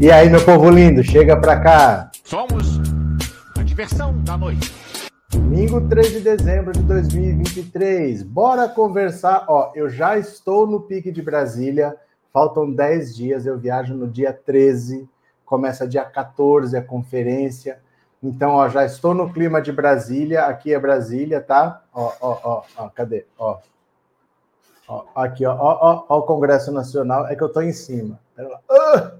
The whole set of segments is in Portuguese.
E aí, meu povo lindo, chega pra cá. Somos a diversão da noite. Domingo 3 de dezembro de 2023. Bora conversar. Ó, eu já estou no pique de Brasília. Faltam 10 dias, eu viajo no dia 13. Começa dia 14 a conferência. Então, ó, já estou no clima de Brasília. Aqui é Brasília, tá? Ó, ó, ó, ó cadê? Ó. ó aqui, ó, ó, ó, ó, o Congresso Nacional. É que eu estou em cima. Uh!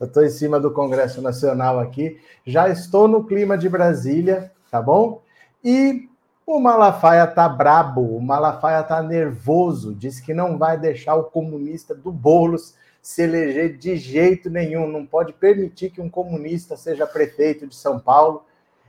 Eu estou em cima do Congresso Nacional aqui. Já estou no clima de Brasília, tá bom? E o Malafaia tá brabo, o Malafaia tá nervoso, diz que não vai deixar o comunista do Bolos se eleger de jeito nenhum, não pode permitir que um comunista seja prefeito de São Paulo.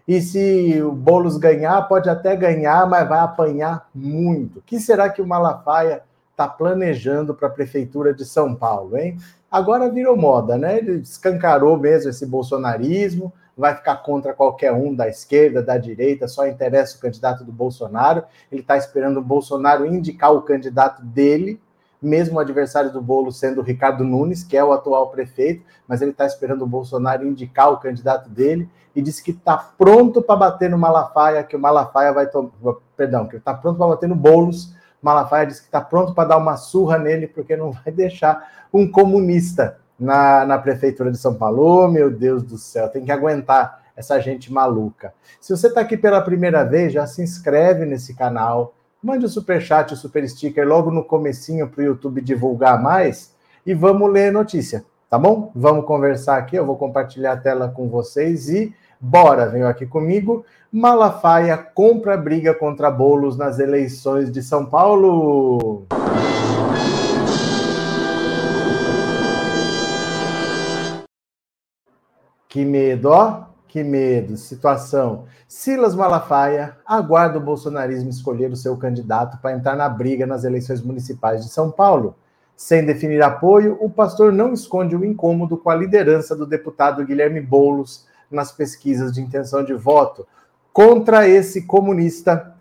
E se o Bolos ganhar, pode até ganhar, mas vai apanhar muito. O que será que o Malafaia está planejando para a prefeitura de São Paulo, hein? Agora virou moda, né? Ele escancarou mesmo esse bolsonarismo, vai ficar contra qualquer um da esquerda, da direita, só interessa o candidato do Bolsonaro. Ele está esperando o Bolsonaro indicar o candidato dele, mesmo o adversário do Bolo sendo o Ricardo Nunes, que é o atual prefeito, mas ele está esperando o Bolsonaro indicar o candidato dele e disse que está pronto para bater no Malafaia, que o Malafaia vai tomar. Perdão, que está pronto para bater no Boulos. Malafaia disse que está pronto para dar uma surra nele, porque não vai deixar um comunista na, na prefeitura de São Paulo. Oh, meu Deus do céu, tem que aguentar essa gente maluca. Se você está aqui pela primeira vez, já se inscreve nesse canal, mande o super chat, o super sticker logo no comecinho para o YouTube divulgar mais e vamos ler notícia, tá bom? Vamos conversar aqui, eu vou compartilhar a tela com vocês e bora, venham aqui comigo. Malafaia compra briga contra bolos nas eleições de São Paulo. Que medo, ó, que medo, situação. Silas Malafaia aguarda o bolsonarismo escolher o seu candidato para entrar na briga nas eleições municipais de São Paulo. Sem definir apoio, o pastor não esconde o incômodo com a liderança do deputado Guilherme Boulos nas pesquisas de intenção de voto. Contra esse comunista,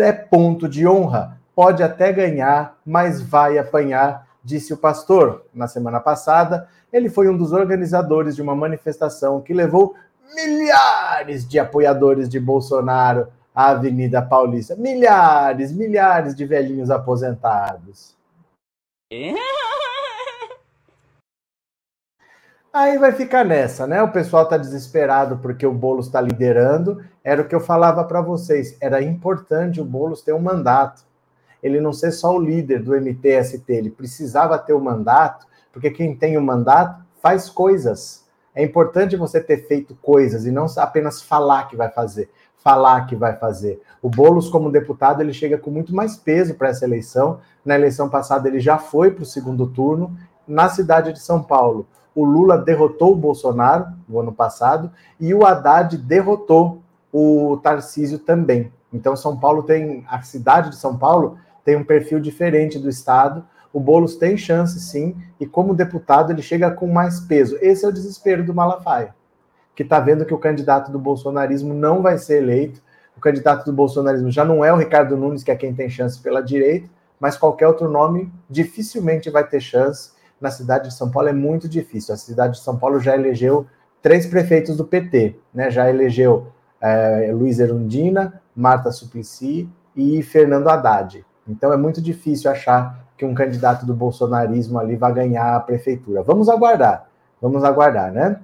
é ponto de honra. Pode até ganhar, mas vai apanhar, disse o pastor. Na semana passada, ele foi um dos organizadores de uma manifestação que levou milhares de apoiadores de Bolsonaro à Avenida Paulista. Milhares, milhares de velhinhos aposentados. Aí vai ficar nessa, né? O pessoal está desesperado porque o Boulos está liderando. Era o que eu falava para vocês. Era importante o Boulos ter um mandato. Ele não ser só o líder do MTST, ele precisava ter o um mandato porque quem tem o um mandato faz coisas. É importante você ter feito coisas e não apenas falar que vai fazer, falar que vai fazer. O Bolos, como deputado, ele chega com muito mais peso para essa eleição. Na eleição passada, ele já foi para o segundo turno. Na cidade de São Paulo, o Lula derrotou o Bolsonaro no ano passado e o Haddad derrotou o Tarcísio também. Então, São Paulo tem, a cidade de São Paulo tem um perfil diferente do estado o Boulos tem chance sim, e como deputado ele chega com mais peso. Esse é o desespero do Malafaia, que está vendo que o candidato do bolsonarismo não vai ser eleito. O candidato do bolsonarismo já não é o Ricardo Nunes, que é quem tem chance pela direita, mas qualquer outro nome dificilmente vai ter chance. Na cidade de São Paulo é muito difícil. A cidade de São Paulo já elegeu três prefeitos do PT, né? Já elegeu é, Luiz Erundina, Marta Suplicy e Fernando Haddad. Então é muito difícil achar que um candidato do bolsonarismo ali vai ganhar a prefeitura. Vamos aguardar, vamos aguardar, né?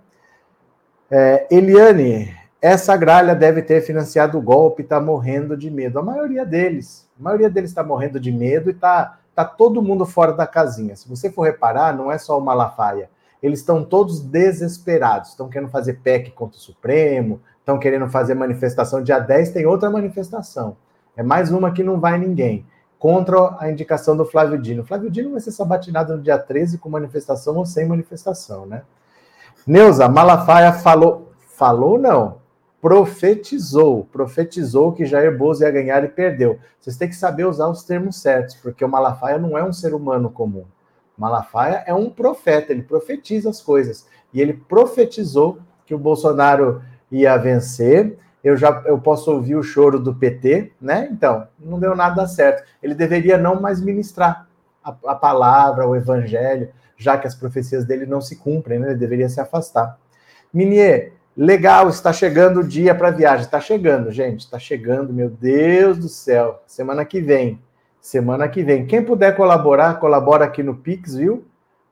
É, Eliane, essa gralha deve ter financiado o golpe, está morrendo de medo. A maioria deles, a maioria deles está morrendo de medo e está tá todo mundo fora da casinha. Se você for reparar, não é só o Malafaia. Eles estão todos desesperados, estão querendo fazer PEC contra o Supremo, estão querendo fazer manifestação. Dia 10 tem outra manifestação. É mais uma que não vai ninguém contra a indicação do Flávio Dino. Flávio Dino vai ser sabatinado no dia 13 com manifestação ou sem manifestação, né? Neuza, Malafaia falou, falou não, profetizou, profetizou que Jair Bozo ia ganhar e perdeu. Vocês têm que saber usar os termos certos, porque o Malafaia não é um ser humano comum. Malafaia é um profeta, ele profetiza as coisas. E ele profetizou que o Bolsonaro ia vencer eu já eu posso ouvir o choro do PT, né? Então, não deu nada certo. Ele deveria não mais ministrar. a, a palavra, o evangelho, já que as profecias dele não se cumprem, né? Ele deveria se afastar. Minier, legal, está chegando o dia para viagem. Está chegando, gente, está chegando, meu Deus do céu. Semana que vem. Semana que vem. Quem puder colaborar, colabora aqui no Pix, viu?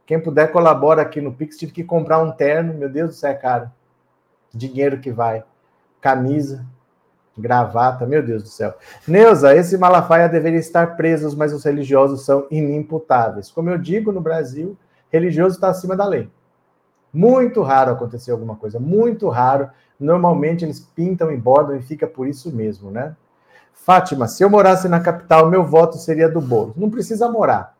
Quem puder, colabora aqui no Pix. Tive que comprar um terno, meu Deus do céu, cara. Dinheiro que vai. Camisa, gravata, meu Deus do céu. Neuza, esse Malafaia deveria estar presos, mas os religiosos são inimputáveis. Como eu digo, no Brasil, religioso está acima da lei. Muito raro acontecer alguma coisa, muito raro. Normalmente eles pintam e bordam e fica por isso mesmo, né? Fátima, se eu morasse na capital, meu voto seria do Bolo. Não precisa morar.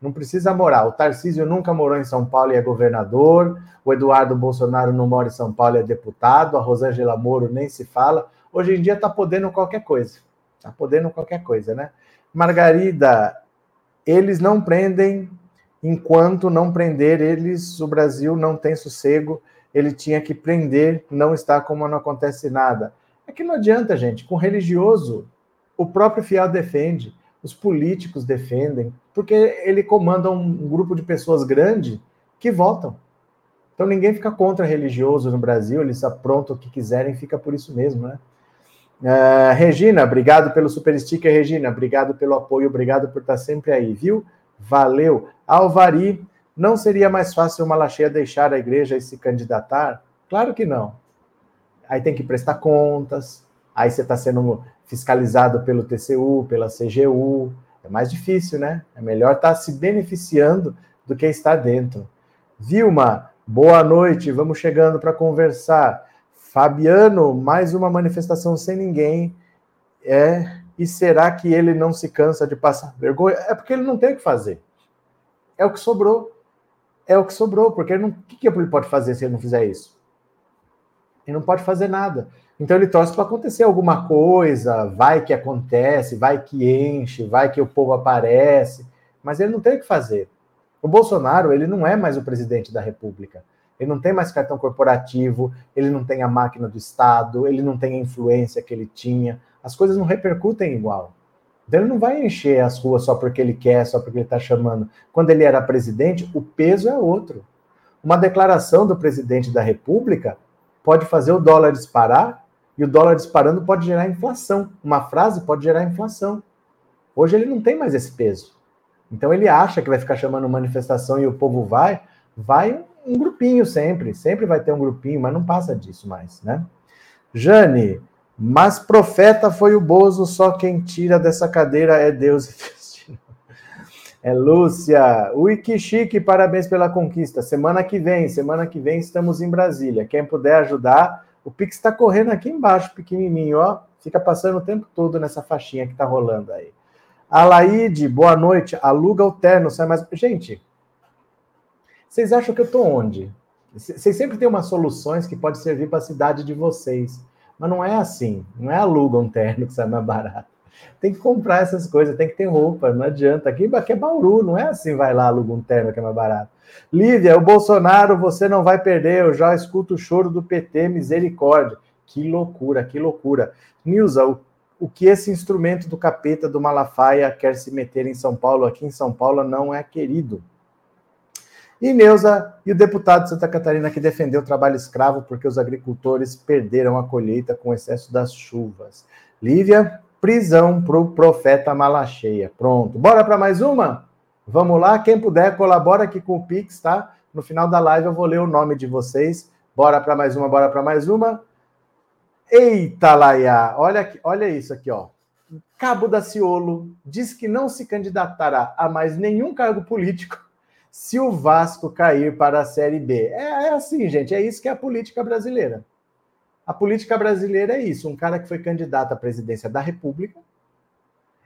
Não precisa morar. O Tarcísio nunca morou em São Paulo e é governador. O Eduardo Bolsonaro não mora em São Paulo e é deputado. A Rosângela Moro nem se fala. Hoje em dia está podendo qualquer coisa. Está podendo qualquer coisa, né? Margarida, eles não prendem enquanto não prender eles, o Brasil não tem sossego. Ele tinha que prender, não está como não acontece nada. É que não adianta, gente. Com religioso, o próprio fiel defende, os políticos defendem, porque ele comanda um grupo de pessoas grande que votam. Então ninguém fica contra religioso no Brasil, eles aprontam o que quiserem, fica por isso mesmo, né? Uh, Regina, obrigado pelo super sticker, Regina. Obrigado pelo apoio, obrigado por estar sempre aí, viu? Valeu. Alvari, não seria mais fácil uma lacheia deixar a igreja e se candidatar? Claro que não. Aí tem que prestar contas, aí você está sendo fiscalizado pelo TCU, pela CGU. É mais difícil, né? É melhor estar tá se beneficiando do que estar dentro. Vilma, boa noite, vamos chegando para conversar. Fabiano, mais uma manifestação sem ninguém. É, e será que ele não se cansa de passar vergonha? É porque ele não tem o que fazer. É o que sobrou. É o que sobrou, porque ele não, o que ele pode fazer se ele não fizer isso? Ele não pode fazer nada. Então ele torce para acontecer alguma coisa, vai que acontece, vai que enche, vai que o povo aparece, mas ele não tem o que fazer. O Bolsonaro, ele não é mais o presidente da República ele não tem mais cartão corporativo, ele não tem a máquina do Estado, ele não tem a influência que ele tinha, as coisas não repercutem igual. Então ele não vai encher as ruas só porque ele quer, só porque ele está chamando. Quando ele era presidente, o peso é outro. Uma declaração do presidente da República pode fazer o dólar disparar, e o dólar disparando pode gerar inflação. Uma frase pode gerar inflação. Hoje ele não tem mais esse peso. Então ele acha que vai ficar chamando manifestação e o povo vai, vai um grupinho sempre, sempre vai ter um grupinho, mas não passa disso mais, né? Jane, mas profeta foi o Bozo, só quem tira dessa cadeira é Deus. É Lúcia. Que chique, parabéns pela conquista. Semana que vem, semana que vem estamos em Brasília. Quem puder ajudar, o Pix está correndo aqui embaixo, pequenininho, ó. Fica passando o tempo todo nessa faixinha que tá rolando aí. Alaide, boa noite. Aluga o terno, sai mais. Gente, vocês acham que eu estou onde? Vocês sempre têm umas soluções que pode servir para a cidade de vocês. Mas não é assim. Não é aluga um terno que sai mais barato. Tem que comprar essas coisas, tem que ter roupa, não adianta. Aqui, aqui é Bauru, não é assim, vai lá, aluga um terno que é mais barato. Lívia, o Bolsonaro, você não vai perder, eu já escuto o choro do PT, misericórdia. Que loucura, que loucura. Nilza, o, o que esse instrumento do capeta do Malafaia quer se meter em São Paulo, aqui em São Paulo, não é querido. E Neuza e o deputado de Santa Catarina que defendeu o trabalho escravo porque os agricultores perderam a colheita com o excesso das chuvas. Lívia, prisão para o profeta Malacheia. Pronto. Bora para mais uma? Vamos lá. Quem puder, colabora aqui com o Pix, tá? No final da live eu vou ler o nome de vocês. Bora para mais uma, bora para mais uma. Eita, Laia! Olha, olha isso aqui, ó. Cabo da Ciolo diz que não se candidatará a mais nenhum cargo político se o Vasco cair para a Série B. É, é, assim, gente, é isso que é a política brasileira. A política brasileira é isso: um cara que foi candidato à presidência da República,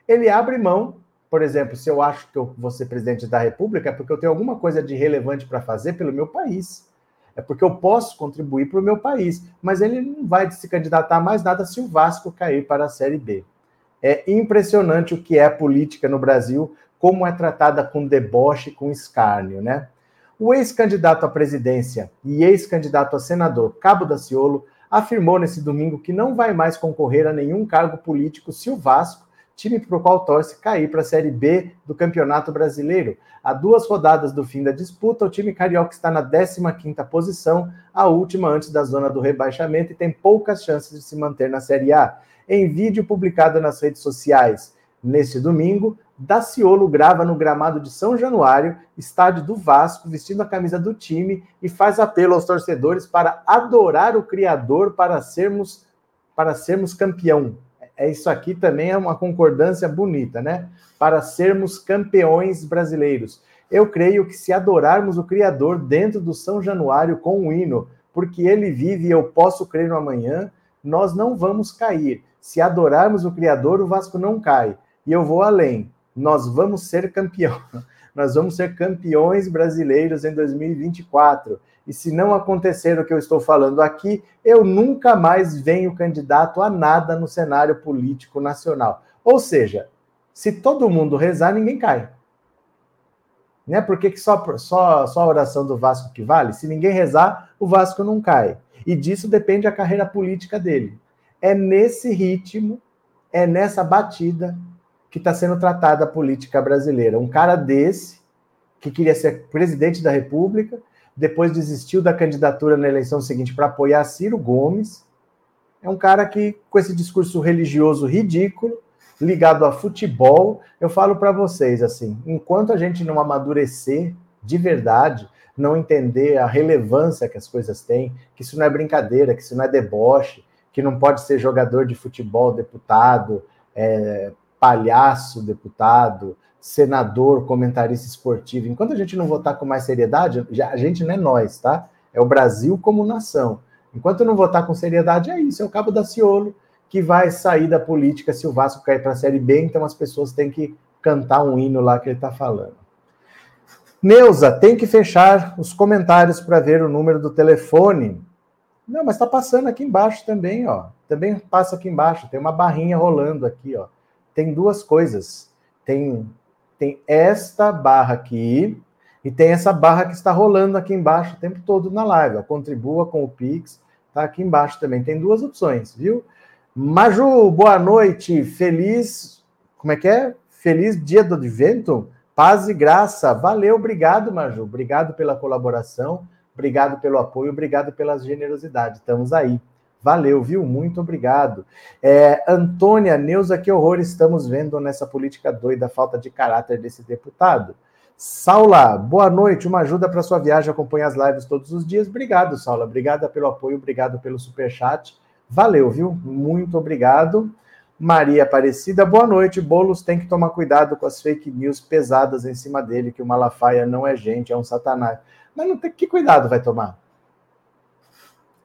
ele abre mão, por exemplo, se eu acho que eu vou ser presidente da República, é porque eu tenho alguma coisa de relevante para fazer pelo meu país. É porque eu posso contribuir para o meu país, mas ele não vai se candidatar a mais nada se o Vasco cair para a Série B. É impressionante o que é a política no Brasil como é tratada com deboche, com escárnio, né? O ex-candidato à presidência e ex-candidato a senador Cabo Daciolo afirmou nesse domingo que não vai mais concorrer a nenhum cargo político se o Vasco time para o qual torce cair para a Série B do Campeonato Brasileiro. Há duas rodadas do fim da disputa, o time carioca está na 15ª posição, a última antes da zona do rebaixamento e tem poucas chances de se manter na Série A. Em vídeo publicado nas redes sociais neste domingo, Daciolo grava no gramado de São Januário, estádio do Vasco, vestindo a camisa do time e faz apelo aos torcedores para adorar o Criador para sermos para sermos campeão. É isso aqui também é uma concordância bonita, né? Para sermos campeões brasileiros. Eu creio que se adorarmos o Criador dentro do São Januário com o um hino, porque ele vive e eu posso crer no amanhã, nós não vamos cair. Se adorarmos o Criador, o Vasco não cai. E eu vou além nós vamos ser campeão. Nós vamos ser campeões brasileiros em 2024. E se não acontecer o que eu estou falando aqui, eu nunca mais venho candidato a nada no cenário político nacional. Ou seja, se todo mundo rezar, ninguém cai. Né? Por que, só, só, só a oração do Vasco que vale? Se ninguém rezar, o Vasco não cai. E disso depende a carreira política dele. É nesse ritmo, é nessa batida que está sendo tratada a política brasileira. Um cara desse, que queria ser presidente da República, depois desistiu da candidatura na eleição seguinte para apoiar Ciro Gomes. É um cara que, com esse discurso religioso ridículo, ligado a futebol, eu falo para vocês assim: enquanto a gente não amadurecer de verdade, não entender a relevância que as coisas têm, que isso não é brincadeira, que isso não é deboche, que não pode ser jogador de futebol, deputado, é, palhaço, deputado, senador, comentarista esportivo, enquanto a gente não votar com mais seriedade, a gente não é nós, tá? É o Brasil como nação. Enquanto não votar com seriedade, é isso, é o cabo da Ciolo que vai sair da política se o Vasco cair para a Série B, então as pessoas têm que cantar um hino lá que ele está falando. Neuza, tem que fechar os comentários para ver o número do telefone. Não, mas está passando aqui embaixo também, ó. Também passa aqui embaixo, tem uma barrinha rolando aqui, ó tem duas coisas. Tem, tem esta barra aqui e tem essa barra que está rolando aqui embaixo o tempo todo na live. Ó. Contribua com o Pix, tá aqui embaixo também. Tem duas opções, viu? Maju, boa noite. Feliz. Como é que é? Feliz dia do advento. Paz e graça. Valeu, obrigado, Maju. Obrigado pela colaboração, obrigado pelo apoio, obrigado pela generosidade. Estamos aí. Valeu, viu? Muito obrigado. É, Antônia, Neuza, que horror estamos vendo nessa política doida, falta de caráter desse deputado. Saula, boa noite, uma ajuda para sua viagem, acompanha as lives todos os dias. Obrigado, Saula, obrigada pelo apoio, obrigado pelo super chat. Valeu, viu? Muito obrigado. Maria Aparecida, boa noite. Bolos tem que tomar cuidado com as fake news pesadas em cima dele, que o Malafaia não é gente, é um satanás. Mas não tem que cuidado vai tomar?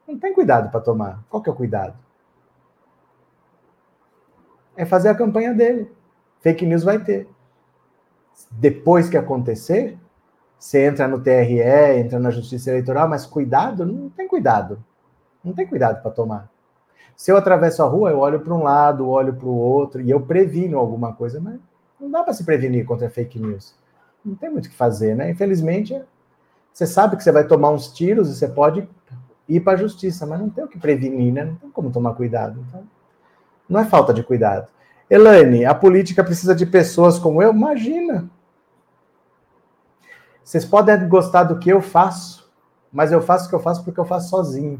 Não tem cuidado para tomar. Qual que é o cuidado? É fazer a campanha dele. Fake news vai ter. Depois que acontecer, você entra no TRE, entra na Justiça Eleitoral, mas cuidado, não tem cuidado. Não tem cuidado para tomar. Se eu atravesso a rua, eu olho para um lado, olho para o outro, e eu previno alguma coisa, mas não dá para se prevenir contra fake news. Não tem muito o que fazer, né? Infelizmente, você sabe que você vai tomar uns tiros e você pode ir para a justiça, mas não tem o que prevenir, né? Não tem como tomar cuidado. Então, não é falta de cuidado. Elaine, a política precisa de pessoas como eu? Imagina. Vocês podem gostar do que eu faço, mas eu faço o que eu faço porque eu faço sozinho.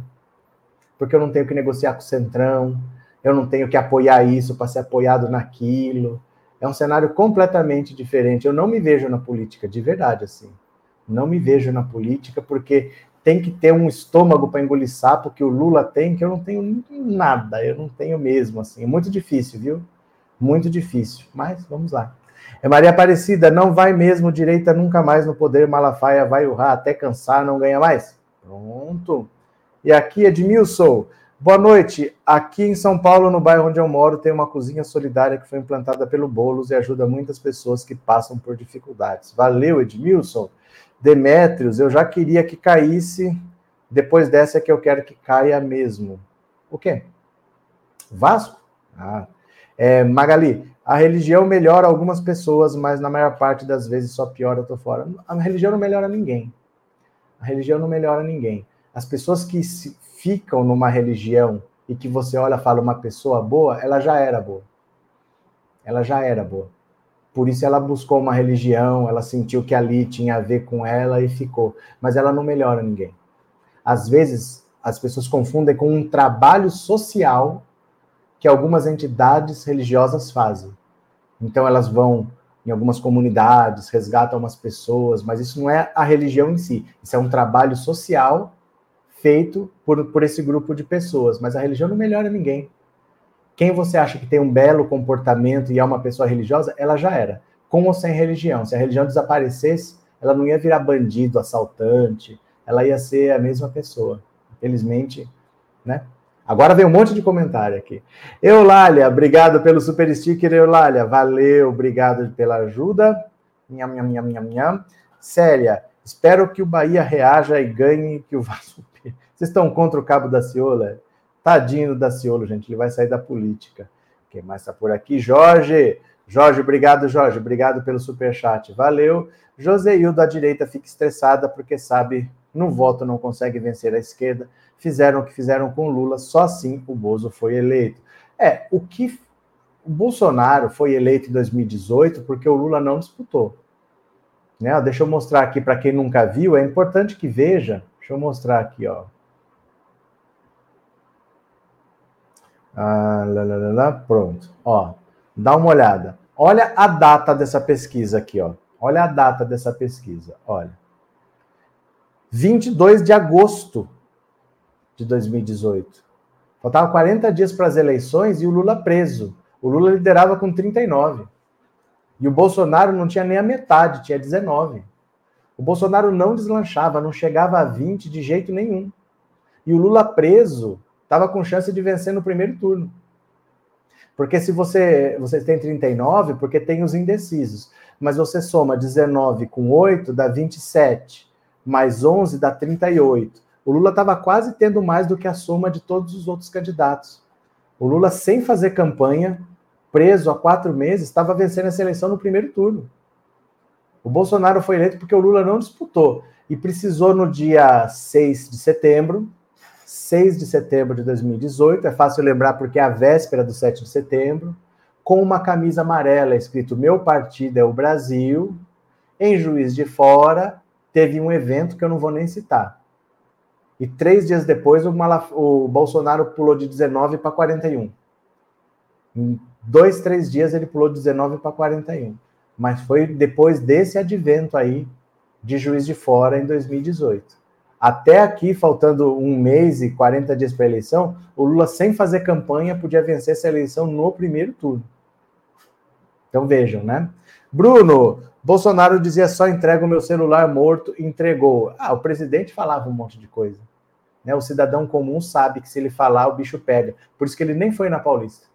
Porque eu não tenho que negociar com o Centrão, eu não tenho que apoiar isso para ser apoiado naquilo. É um cenário completamente diferente. Eu não me vejo na política, de verdade, assim. Não me vejo na política porque tem que ter um estômago para engolir sapo que o Lula tem, que eu não tenho nada, eu não tenho mesmo, assim, é muito difícil, viu? Muito difícil, mas vamos lá. É Maria Aparecida, não vai mesmo, direita nunca mais no poder, Malafaia vai urrar até cansar, não ganha mais? Pronto. E aqui, Edmilson, boa noite. Aqui em São Paulo, no bairro onde eu moro, tem uma cozinha solidária que foi implantada pelo Bolos e ajuda muitas pessoas que passam por dificuldades. Valeu, Edmilson. Demétrios, eu já queria que caísse, depois dessa é que eu quero que caia mesmo. O quê? Vasco? Ah. É, Magali, a religião melhora algumas pessoas, mas na maior parte das vezes só piora, eu tô fora. A religião não melhora ninguém. A religião não melhora ninguém. As pessoas que ficam numa religião e que você olha fala uma pessoa boa, ela já era boa. ela já era boa. Por isso ela buscou uma religião, ela sentiu que ali tinha a ver com ela e ficou. Mas ela não melhora ninguém. Às vezes, as pessoas confundem com um trabalho social que algumas entidades religiosas fazem. Então elas vão em algumas comunidades, resgatam umas pessoas, mas isso não é a religião em si. Isso é um trabalho social feito por, por esse grupo de pessoas. Mas a religião não melhora ninguém. Quem você acha que tem um belo comportamento e é uma pessoa religiosa, ela já era. Com ou sem religião. Se a religião desaparecesse, ela não ia virar bandido, assaltante, ela ia ser a mesma pessoa. Infelizmente, né? Agora vem um monte de comentário aqui. Eulália, obrigado pelo super sticker, Eulália. Valeu, obrigado pela ajuda. Nham, nham, nham, nham, nham. Célia, espero que o Bahia reaja e ganhe que o Vasco. Vocês estão contra o Cabo da Ciola? Tadinho da Ciolo, gente, ele vai sair da política. Quem mais está por aqui? Jorge. Jorge, obrigado, Jorge. Obrigado pelo super chat. Valeu. Joseildo da direita fica estressada porque sabe no voto não consegue vencer a esquerda. Fizeram o que fizeram com Lula, só assim o Bozo foi eleito. É, o que o Bolsonaro foi eleito em 2018 porque o Lula não disputou. Né? Deixa eu mostrar aqui para quem nunca viu, é importante que veja. Deixa eu mostrar aqui, ó. Ah, lá, lá, lá, pronto. Ó, dá uma olhada. Olha a data dessa pesquisa aqui, ó. Olha a data dessa pesquisa. Olha. 22 de agosto de 2018. Faltava 40 dias para as eleições e o Lula preso. O Lula liderava com 39. E o Bolsonaro não tinha nem a metade, tinha 19. O Bolsonaro não deslanchava, não chegava a 20 de jeito nenhum. E o Lula preso estava com chance de vencer no primeiro turno. Porque se você, você tem 39, porque tem os indecisos. Mas você soma 19 com 8, dá 27 mais 11 dá 38. O Lula estava quase tendo mais do que a soma de todos os outros candidatos. O Lula, sem fazer campanha, preso há quatro meses, estava vencendo essa eleição no primeiro turno. O Bolsonaro foi eleito porque o Lula não disputou e precisou no dia 6 de setembro, 6 de setembro de 2018, é fácil lembrar porque é a véspera do 7 de setembro, com uma camisa amarela escrito Meu partido é o Brasil, em Juiz de Fora, teve um evento que eu não vou nem citar. E três dias depois, o, Malaf o Bolsonaro pulou de 19 para 41. Em dois, três dias, ele pulou de 19 para 41. Mas foi depois desse advento aí de Juiz de Fora em 2018. Até aqui, faltando um mês e 40 dias para a eleição, o Lula, sem fazer campanha, podia vencer essa eleição no primeiro turno. Então vejam, né? Bruno, Bolsonaro dizia só entrega o meu celular morto, entregou. Ah, o presidente falava um monte de coisa. Né? O cidadão comum sabe que se ele falar, o bicho pega. Por isso que ele nem foi na Paulista.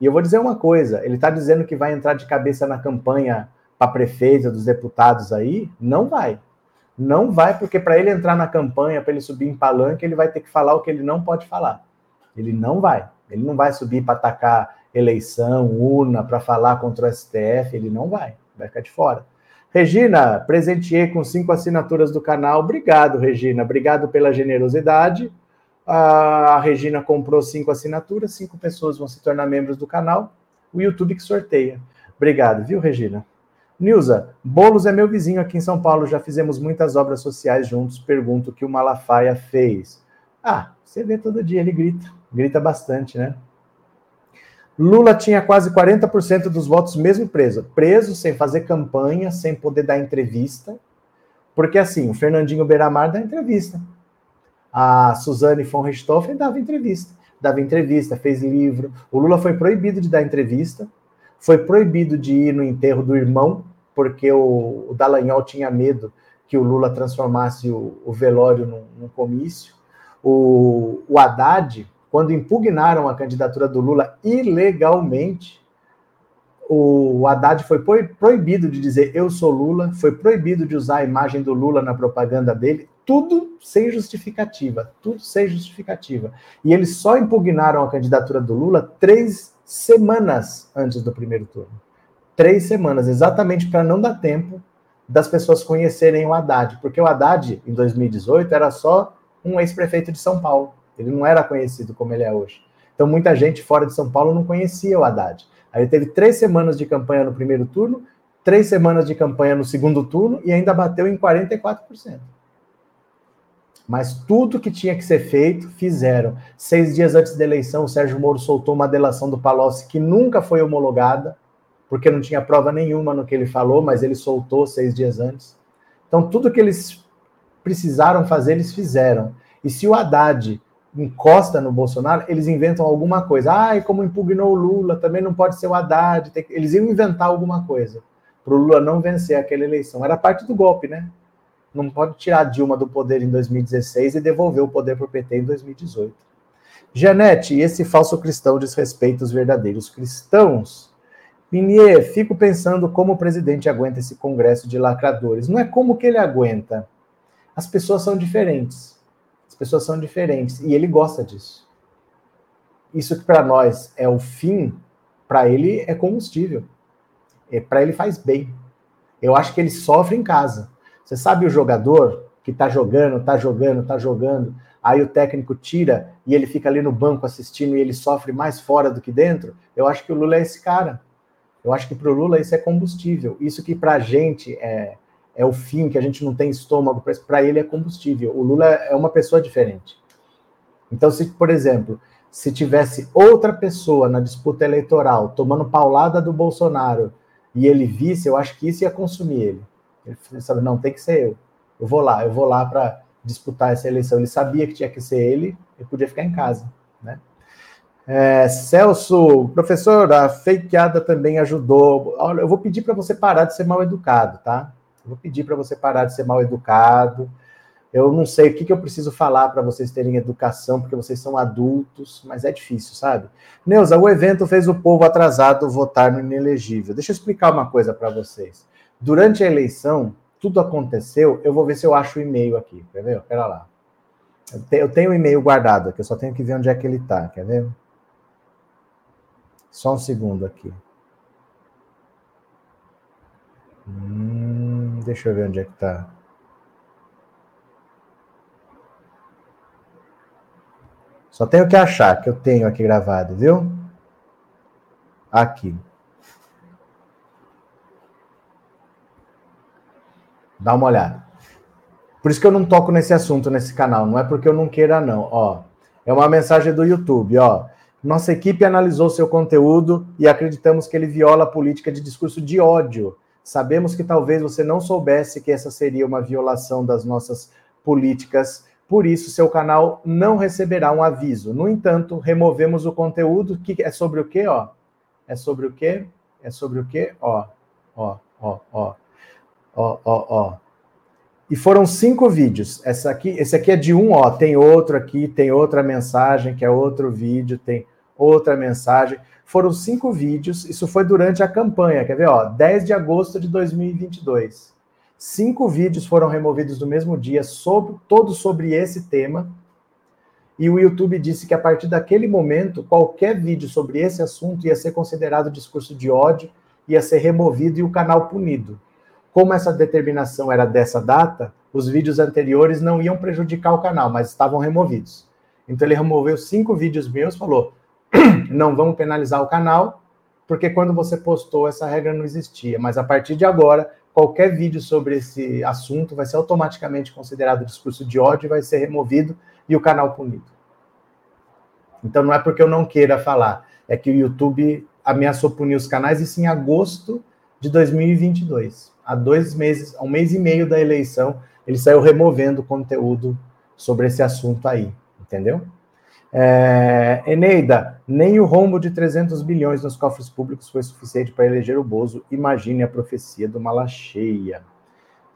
E eu vou dizer uma coisa: ele está dizendo que vai entrar de cabeça na campanha para prefeita, dos deputados aí. Não vai. Não vai, porque para ele entrar na campanha, para ele subir em palanque, ele vai ter que falar o que ele não pode falar. Ele não vai. Ele não vai subir para atacar eleição, urna, para falar contra o STF. Ele não vai vai ficar de fora. Regina, presenteei com cinco assinaturas do canal. Obrigado, Regina. Obrigado pela generosidade. A Regina comprou cinco assinaturas, cinco pessoas vão se tornar membros do canal. O YouTube que sorteia. Obrigado, viu, Regina? Nilza, Bolos é meu vizinho aqui em São Paulo. Já fizemos muitas obras sociais juntos. Pergunto o que o Malafaia fez. Ah, você vê todo dia, ele grita. Grita bastante, né? Lula tinha quase 40% dos votos mesmo preso. Preso, sem fazer campanha, sem poder dar entrevista. Porque assim, o Fernandinho Beiramar dá entrevista. A Suzane von Richthofen dava entrevista. Dava entrevista, fez livro. O Lula foi proibido de dar entrevista. Foi proibido de ir no enterro do irmão, porque o, o Dallagnol tinha medo que o Lula transformasse o, o velório num, num comício. O, o Haddad quando impugnaram a candidatura do Lula ilegalmente, o Haddad foi proibido de dizer eu sou Lula, foi proibido de usar a imagem do Lula na propaganda dele, tudo sem justificativa, tudo sem justificativa. E eles só impugnaram a candidatura do Lula três semanas antes do primeiro turno. Três semanas, exatamente para não dar tempo das pessoas conhecerem o Haddad, porque o Haddad, em 2018, era só um ex-prefeito de São Paulo. Ele não era conhecido como ele é hoje. Então, muita gente fora de São Paulo não conhecia o Haddad. Aí teve três semanas de campanha no primeiro turno, três semanas de campanha no segundo turno e ainda bateu em 44%. Mas tudo que tinha que ser feito, fizeram. Seis dias antes da eleição, o Sérgio Moro soltou uma delação do Palocci que nunca foi homologada, porque não tinha prova nenhuma no que ele falou, mas ele soltou seis dias antes. Então, tudo que eles precisaram fazer, eles fizeram. E se o Haddad encosta no Bolsonaro, eles inventam alguma coisa. Ah, e como impugnou o Lula, também não pode ser o Haddad. Eles iam inventar alguma coisa para o Lula não vencer aquela eleição. Era parte do golpe, né? Não pode tirar Dilma do poder em 2016 e devolver o poder para o PT em 2018. Janete, esse falso cristão desrespeita os verdadeiros cristãos. Minier, fico pensando como o presidente aguenta esse congresso de lacradores. Não é como que ele aguenta. As pessoas são diferentes. As pessoas são diferentes. E ele gosta disso. Isso que para nós é o fim, para ele é combustível. É, para ele faz bem. Eu acho que ele sofre em casa. Você sabe o jogador que tá jogando, tá jogando, tá jogando, aí o técnico tira e ele fica ali no banco assistindo e ele sofre mais fora do que dentro? Eu acho que o Lula é esse cara. Eu acho que para o Lula isso é combustível. Isso que para a gente é, é o fim, que a gente não tem estômago, para ele é combustível. O Lula é uma pessoa diferente. Então, se, por exemplo, se tivesse outra pessoa na disputa eleitoral tomando paulada do Bolsonaro e ele visse, eu acho que isso ia consumir ele. Ele sabe, não, tem que ser eu. Eu vou lá, eu vou lá para disputar essa eleição. Ele sabia que tinha que ser ele, ele podia ficar em casa, né? É, Celso, professor, a fakeada também ajudou. Olha, eu vou pedir para você parar de ser mal educado, tá? Eu vou pedir para você parar de ser mal educado. Eu não sei o que, que eu preciso falar para vocês terem educação, porque vocês são adultos, mas é difícil, sabe? Neuza, o evento fez o povo atrasado votar no inelegível. Deixa eu explicar uma coisa para vocês. Durante a eleição, tudo aconteceu. Eu vou ver se eu acho o e-mail aqui. Quer ver? Pera lá. Eu tenho o e-mail guardado aqui, eu só tenho que ver onde é que ele está. Quer ver? Só um segundo aqui. Hum, deixa eu ver onde é que está. Só tenho que achar que eu tenho aqui gravado, viu? Aqui. Dá uma olhada. Por isso que eu não toco nesse assunto nesse canal. Não é porque eu não queira, não. Ó, é uma mensagem do YouTube, ó. Nossa equipe analisou seu conteúdo e acreditamos que ele viola a política de discurso de ódio. Sabemos que talvez você não soubesse que essa seria uma violação das nossas políticas, por isso seu canal não receberá um aviso. No entanto, removemos o conteúdo que é sobre o quê, ó? É sobre o quê? É sobre o quê? Ó, ó, ó, ó. Ó, ó, ó. E foram cinco vídeos. Essa aqui, esse aqui é de um, ó. Tem outro aqui, tem outra mensagem, que é outro vídeo, tem outra mensagem. Foram cinco vídeos. Isso foi durante a campanha. Quer ver, ó? 10 de agosto de 2022. Cinco vídeos foram removidos no mesmo dia, sobre, todos sobre esse tema. E o YouTube disse que a partir daquele momento, qualquer vídeo sobre esse assunto ia ser considerado discurso de ódio, ia ser removido e o canal punido. Como essa determinação era dessa data, os vídeos anteriores não iam prejudicar o canal, mas estavam removidos. Então ele removeu cinco vídeos meus, falou: não vamos penalizar o canal, porque quando você postou essa regra não existia. Mas a partir de agora, qualquer vídeo sobre esse assunto vai ser automaticamente considerado discurso de ódio, vai ser removido e o canal punido. Então não é porque eu não queira falar, é que o YouTube ameaçou punir os canais isso em agosto de 2022 há dois meses, há um mês e meio da eleição, ele saiu removendo conteúdo sobre esse assunto aí, entendeu? É, Eneida, nem o rombo de 300 bilhões nos cofres públicos foi suficiente para eleger o Bozo. Imagine a profecia do Malacheia.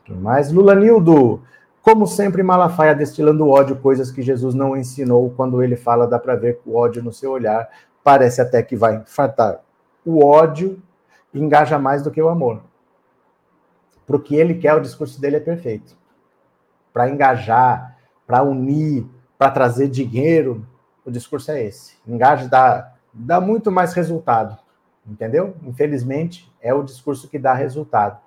Mais? Lula Nildo. Como sempre, Malafaia destilando ódio, coisas que Jesus não ensinou. Quando ele fala, dá para ver o ódio no seu olhar. Parece até que vai infartar. O ódio engaja mais do que o amor para o que ele quer, o discurso dele é perfeito. Para engajar, para unir, para trazer dinheiro, o discurso é esse. Engaje dá, dá muito mais resultado, entendeu? Infelizmente, é o discurso que dá resultado.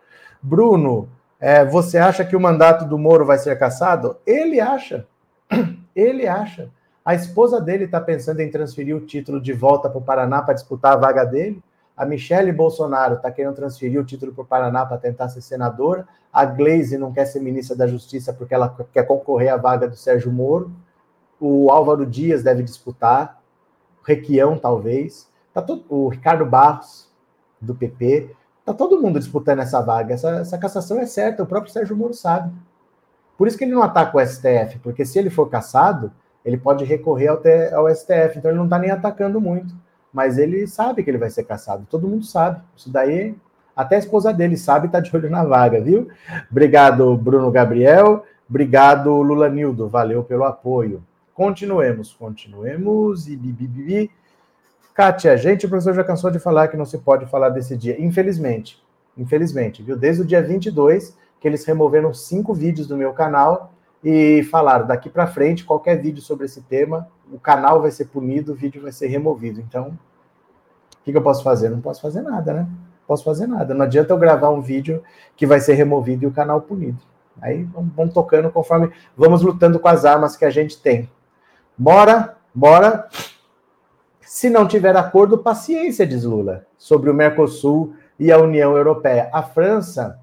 Bruno, é, você acha que o mandato do Moro vai ser cassado? Ele acha. Ele acha. A esposa dele está pensando em transferir o título de volta para o Paraná para disputar a vaga dele. A Michele Bolsonaro está querendo transferir o título para o Paraná para tentar ser senadora. A Glaze não quer ser ministra da Justiça porque ela quer concorrer à vaga do Sérgio Moro. O Álvaro Dias deve disputar. O Requião, talvez. Tá todo, o Ricardo Barros, do PP. Está todo mundo disputando essa vaga. Essa, essa cassação é certa, o próprio Sérgio Moro sabe. Por isso que ele não ataca o STF, porque se ele for cassado, ele pode recorrer ao, ao STF. Então ele não está nem atacando muito. Mas ele sabe que ele vai ser cassado. Todo mundo sabe. Isso daí, até a esposa dele sabe e está de olho na vaga, viu? Obrigado, Bruno Gabriel. Obrigado, Lula Nildo. Valeu pelo apoio. Continuemos, continuemos. E bibibibi. Kátia, gente, o professor já cansou de falar que não se pode falar desse dia. Infelizmente, infelizmente, viu? Desde o dia 22, que eles removeram cinco vídeos do meu canal e falaram, daqui para frente, qualquer vídeo sobre esse tema, o canal vai ser punido, o vídeo vai ser removido. Então, o que, que eu posso fazer? Não posso fazer nada, né? Posso fazer nada. Não adianta eu gravar um vídeo que vai ser removido e o canal punido. Aí vamos, vamos tocando conforme vamos lutando com as armas que a gente tem. Bora, bora. Se não tiver acordo, paciência, diz Lula, sobre o Mercosul e a União Europeia. A França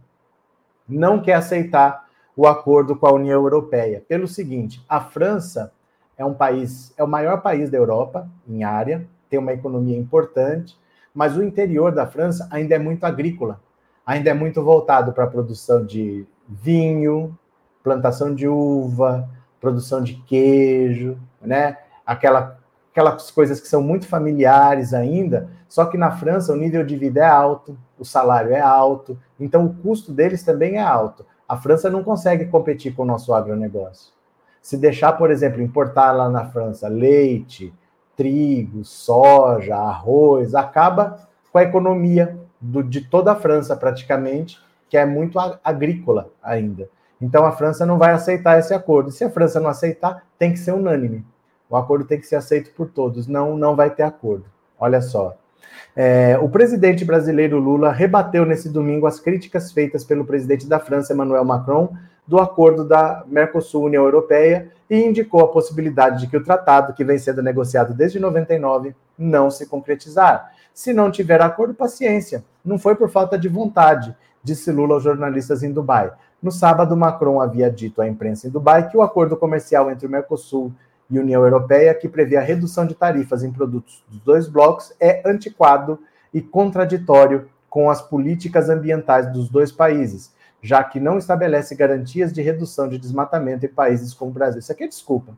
não quer aceitar o acordo com a União Europeia. Pelo seguinte, a França é um país, é o maior país da Europa em área, tem uma economia importante, mas o interior da França ainda é muito agrícola, ainda é muito voltado para a produção de vinho, plantação de uva, produção de queijo, né? Aquela aquelas coisas que são muito familiares ainda, só que na França o nível de vida é alto, o salário é alto, então o custo deles também é alto. A França não consegue competir com o nosso agronegócio. Se deixar, por exemplo, importar lá na França leite, trigo, soja, arroz, acaba com a economia do, de toda a França, praticamente, que é muito agrícola ainda. Então a França não vai aceitar esse acordo. Se a França não aceitar, tem que ser unânime. O acordo tem que ser aceito por todos, não, não vai ter acordo. Olha só. É, o presidente brasileiro Lula rebateu nesse domingo as críticas feitas pelo presidente da França, Emmanuel Macron, do acordo da Mercosul-União Europeia e indicou a possibilidade de que o tratado, que vem sendo negociado desde 99, não se concretizar. Se não tiver acordo, paciência. Não foi por falta de vontade, disse Lula aos jornalistas em Dubai. No sábado, Macron havia dito à imprensa em Dubai que o acordo comercial entre o Mercosul e União Europeia, que prevê a redução de tarifas em produtos dos dois blocos, é antiquado e contraditório com as políticas ambientais dos dois países, já que não estabelece garantias de redução de desmatamento em países como o Brasil. Isso aqui é desculpa.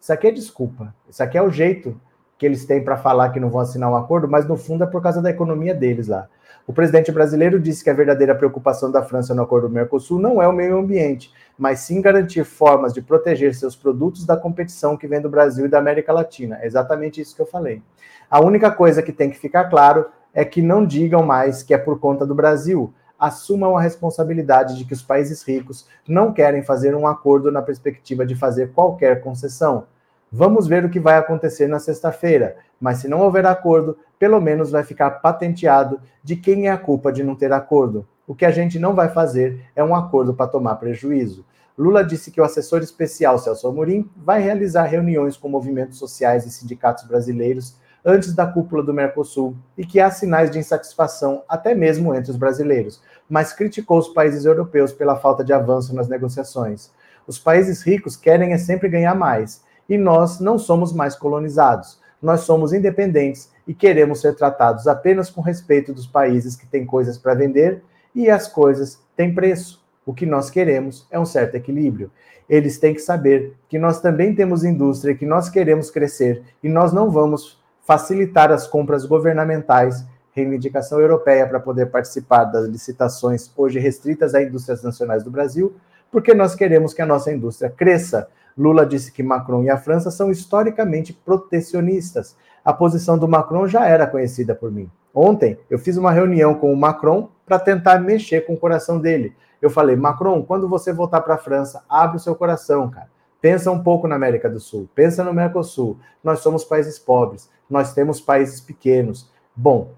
Isso aqui é desculpa. Isso aqui é o jeito que eles têm para falar que não vão assinar um acordo, mas no fundo é por causa da economia deles lá. O presidente brasileiro disse que a verdadeira preocupação da França no acordo do Mercosul não é o meio ambiente, mas sim garantir formas de proteger seus produtos da competição que vem do Brasil e da América Latina. É exatamente isso que eu falei. A única coisa que tem que ficar claro é que não digam mais que é por conta do Brasil. Assumam a responsabilidade de que os países ricos não querem fazer um acordo na perspectiva de fazer qualquer concessão. Vamos ver o que vai acontecer na sexta-feira, mas se não houver acordo, pelo menos vai ficar patenteado de quem é a culpa de não ter acordo. O que a gente não vai fazer é um acordo para tomar prejuízo. Lula disse que o assessor especial Celso Amorim vai realizar reuniões com movimentos sociais e sindicatos brasileiros antes da cúpula do Mercosul e que há sinais de insatisfação até mesmo entre os brasileiros, mas criticou os países europeus pela falta de avanço nas negociações. Os países ricos querem é sempre ganhar mais e nós não somos mais colonizados. Nós somos independentes e queremos ser tratados apenas com respeito dos países que têm coisas para vender e as coisas têm preço. O que nós queremos é um certo equilíbrio. Eles têm que saber que nós também temos indústria, que nós queremos crescer e nós não vamos facilitar as compras governamentais, reivindicação europeia para poder participar das licitações hoje restritas a indústrias nacionais do Brasil, porque nós queremos que a nossa indústria cresça. Lula disse que Macron e a França são historicamente protecionistas. A posição do Macron já era conhecida por mim. Ontem eu fiz uma reunião com o Macron para tentar mexer com o coração dele. Eu falei, Macron, quando você voltar para a França, abre o seu coração, cara. Pensa um pouco na América do Sul, pensa no Mercosul. Nós somos países pobres, nós temos países pequenos. Bom,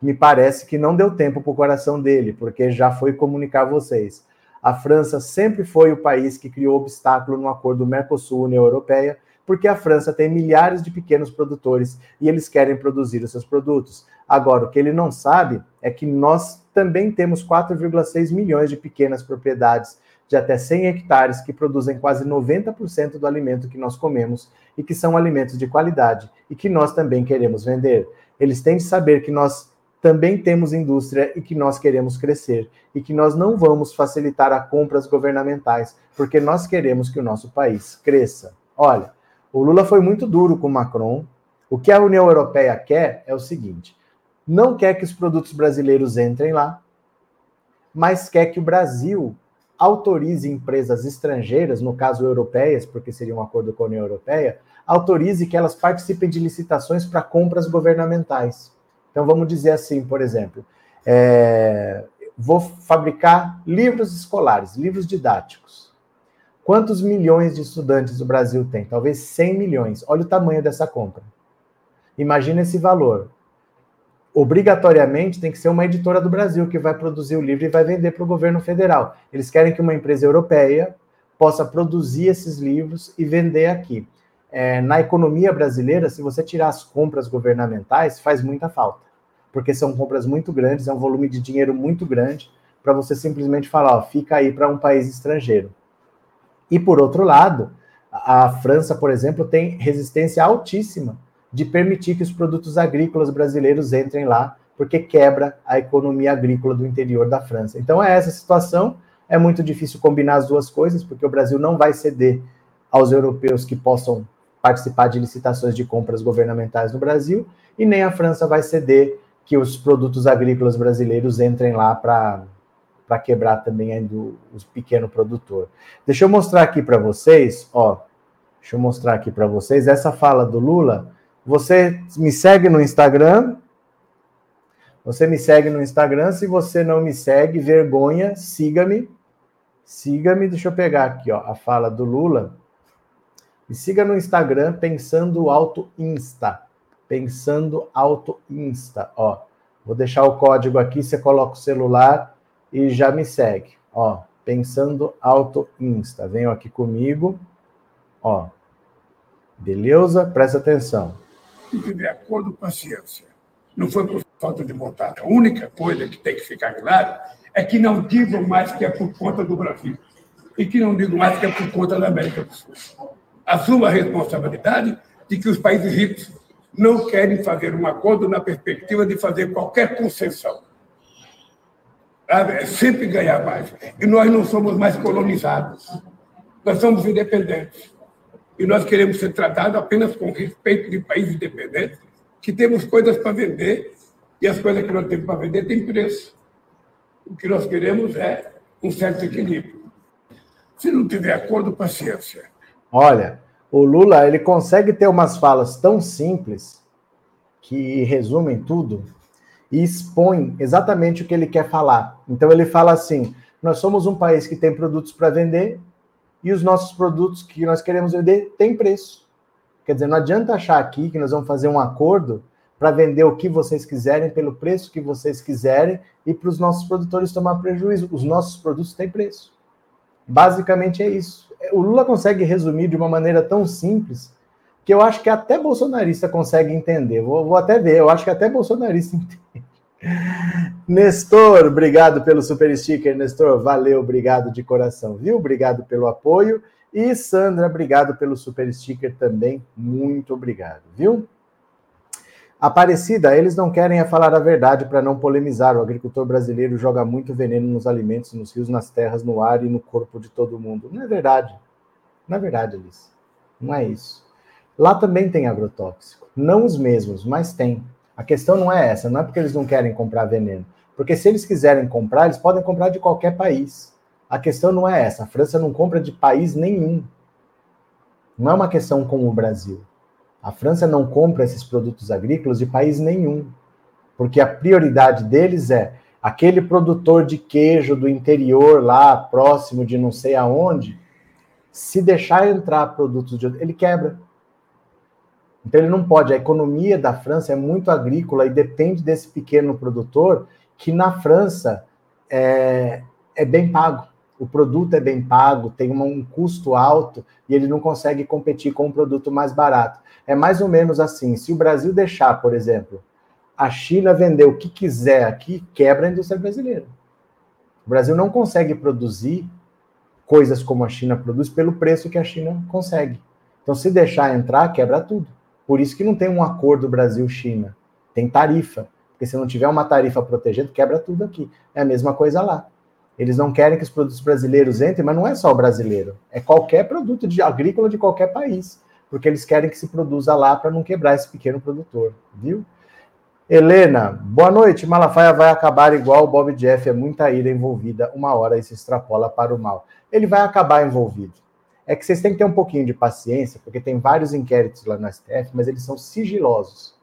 me parece que não deu tempo para o coração dele, porque já foi comunicar vocês. A França sempre foi o país que criou obstáculo no acordo Mercosul-União Europeia, porque a França tem milhares de pequenos produtores e eles querem produzir os seus produtos. Agora, o que ele não sabe é que nós também temos 4,6 milhões de pequenas propriedades de até 100 hectares que produzem quase 90% do alimento que nós comemos e que são alimentos de qualidade e que nós também queremos vender. Eles têm de saber que nós também temos indústria e que nós queremos crescer e que nós não vamos facilitar a compras governamentais, porque nós queremos que o nosso país cresça. Olha, o Lula foi muito duro com o Macron. O que a União Europeia quer é o seguinte: não quer que os produtos brasileiros entrem lá, mas quer que o Brasil autorize empresas estrangeiras, no caso europeias, porque seria um acordo com a União Europeia, autorize que elas participem de licitações para compras governamentais. Então vamos dizer assim, por exemplo, é, vou fabricar livros escolares, livros didáticos. Quantos milhões de estudantes o Brasil tem? Talvez 100 milhões. Olha o tamanho dessa compra. Imagina esse valor. Obrigatoriamente tem que ser uma editora do Brasil que vai produzir o livro e vai vender para o governo federal. Eles querem que uma empresa europeia possa produzir esses livros e vender aqui. É, na economia brasileira, se você tirar as compras governamentais, faz muita falta, porque são compras muito grandes, é um volume de dinheiro muito grande para você simplesmente falar, ó, fica aí para um país estrangeiro. E por outro lado, a França, por exemplo, tem resistência altíssima de permitir que os produtos agrícolas brasileiros entrem lá, porque quebra a economia agrícola do interior da França. Então é essa situação. É muito difícil combinar as duas coisas, porque o Brasil não vai ceder aos europeus que possam participar de licitações de compras governamentais no Brasil, e nem a França vai ceder que os produtos agrícolas brasileiros entrem lá para quebrar também ainda o, o pequeno produtor. Deixa eu mostrar aqui para vocês, ó. Deixa eu mostrar aqui para vocês essa fala do Lula. Você me segue no Instagram? Você me segue no Instagram. Se você não me segue, vergonha, siga-me. Siga-me. Deixa eu pegar aqui, ó, a fala do Lula. Me siga no Instagram, Pensando Alto Insta. Pensando Alto Insta, ó. Vou deixar o código aqui, você coloca o celular e já me segue. Ó, pensando auto insta. Venham aqui comigo. Ó. Beleza? Presta atenção. De acordo com a ciência. Não foi por falta de vontade. A única coisa que tem que ficar claro é que não digam mais que é por conta do Brasil. E que não digam mais que é por conta da América do Sul. Assuma a responsabilidade de que os países ricos não querem fazer um acordo na perspectiva de fazer qualquer concessão é sempre ganhar mais. E nós não somos mais colonizados. Nós somos independentes. E nós queremos ser tratados apenas com respeito de países independentes, que temos coisas para vender, e as coisas que nós temos para vender têm preço. O que nós queremos é um certo equilíbrio. Se não tiver acordo, paciência. Olha, o Lula ele consegue ter umas falas tão simples que resumem tudo e expõe exatamente o que ele quer falar. Então ele fala assim: nós somos um país que tem produtos para vender e os nossos produtos que nós queremos vender têm preço. Quer dizer, não adianta achar aqui que nós vamos fazer um acordo para vender o que vocês quiserem, pelo preço que vocês quiserem, e para os nossos produtores tomar prejuízo. Os nossos produtos têm preço. Basicamente é isso. O Lula consegue resumir de uma maneira tão simples que eu acho que até bolsonarista consegue entender. Vou, vou até ver, eu acho que até bolsonarista entende. Nestor, obrigado pelo super sticker, Nestor. Valeu, obrigado de coração, viu? Obrigado pelo apoio. E Sandra, obrigado pelo super sticker também. Muito obrigado, viu? Aparecida, eles não querem é falar a verdade para não polemizar. O agricultor brasileiro joga muito veneno nos alimentos, nos rios, nas terras, no ar e no corpo de todo mundo. Não é verdade. Não é verdade, Alice. Não é isso. Lá também tem agrotóxico. Não os mesmos, mas tem. A questão não é essa, não é porque eles não querem comprar veneno. Porque se eles quiserem comprar, eles podem comprar de qualquer país. A questão não é essa. A França não compra de país nenhum. Não é uma questão como o Brasil. A França não compra esses produtos agrícolas de país nenhum. Porque a prioridade deles é aquele produtor de queijo do interior lá, próximo de não sei aonde, se deixar entrar produtos de ele quebra. Então ele não pode. A economia da França é muito agrícola e depende desse pequeno produtor que na França é, é bem pago. O produto é bem pago, tem um custo alto e ele não consegue competir com um produto mais barato. É mais ou menos assim. Se o Brasil deixar, por exemplo, a China vender o que quiser aqui, quebra a indústria brasileira. O Brasil não consegue produzir coisas como a China produz pelo preço que a China consegue. Então, se deixar entrar, quebra tudo. Por isso que não tem um acordo Brasil-China. Tem tarifa. Porque se não tiver uma tarifa protegendo, quebra tudo aqui. É a mesma coisa lá. Eles não querem que os produtos brasileiros entrem, mas não é só o brasileiro. É qualquer produto de agrícola de qualquer país. Porque eles querem que se produza lá para não quebrar esse pequeno produtor. Viu? Helena, boa noite. Malafaia vai acabar igual o Bob Jeff, é muita ira envolvida, uma hora se extrapola para o mal. Ele vai acabar envolvido. É que vocês têm que ter um pouquinho de paciência, porque tem vários inquéritos lá no STF, mas eles são sigilosos.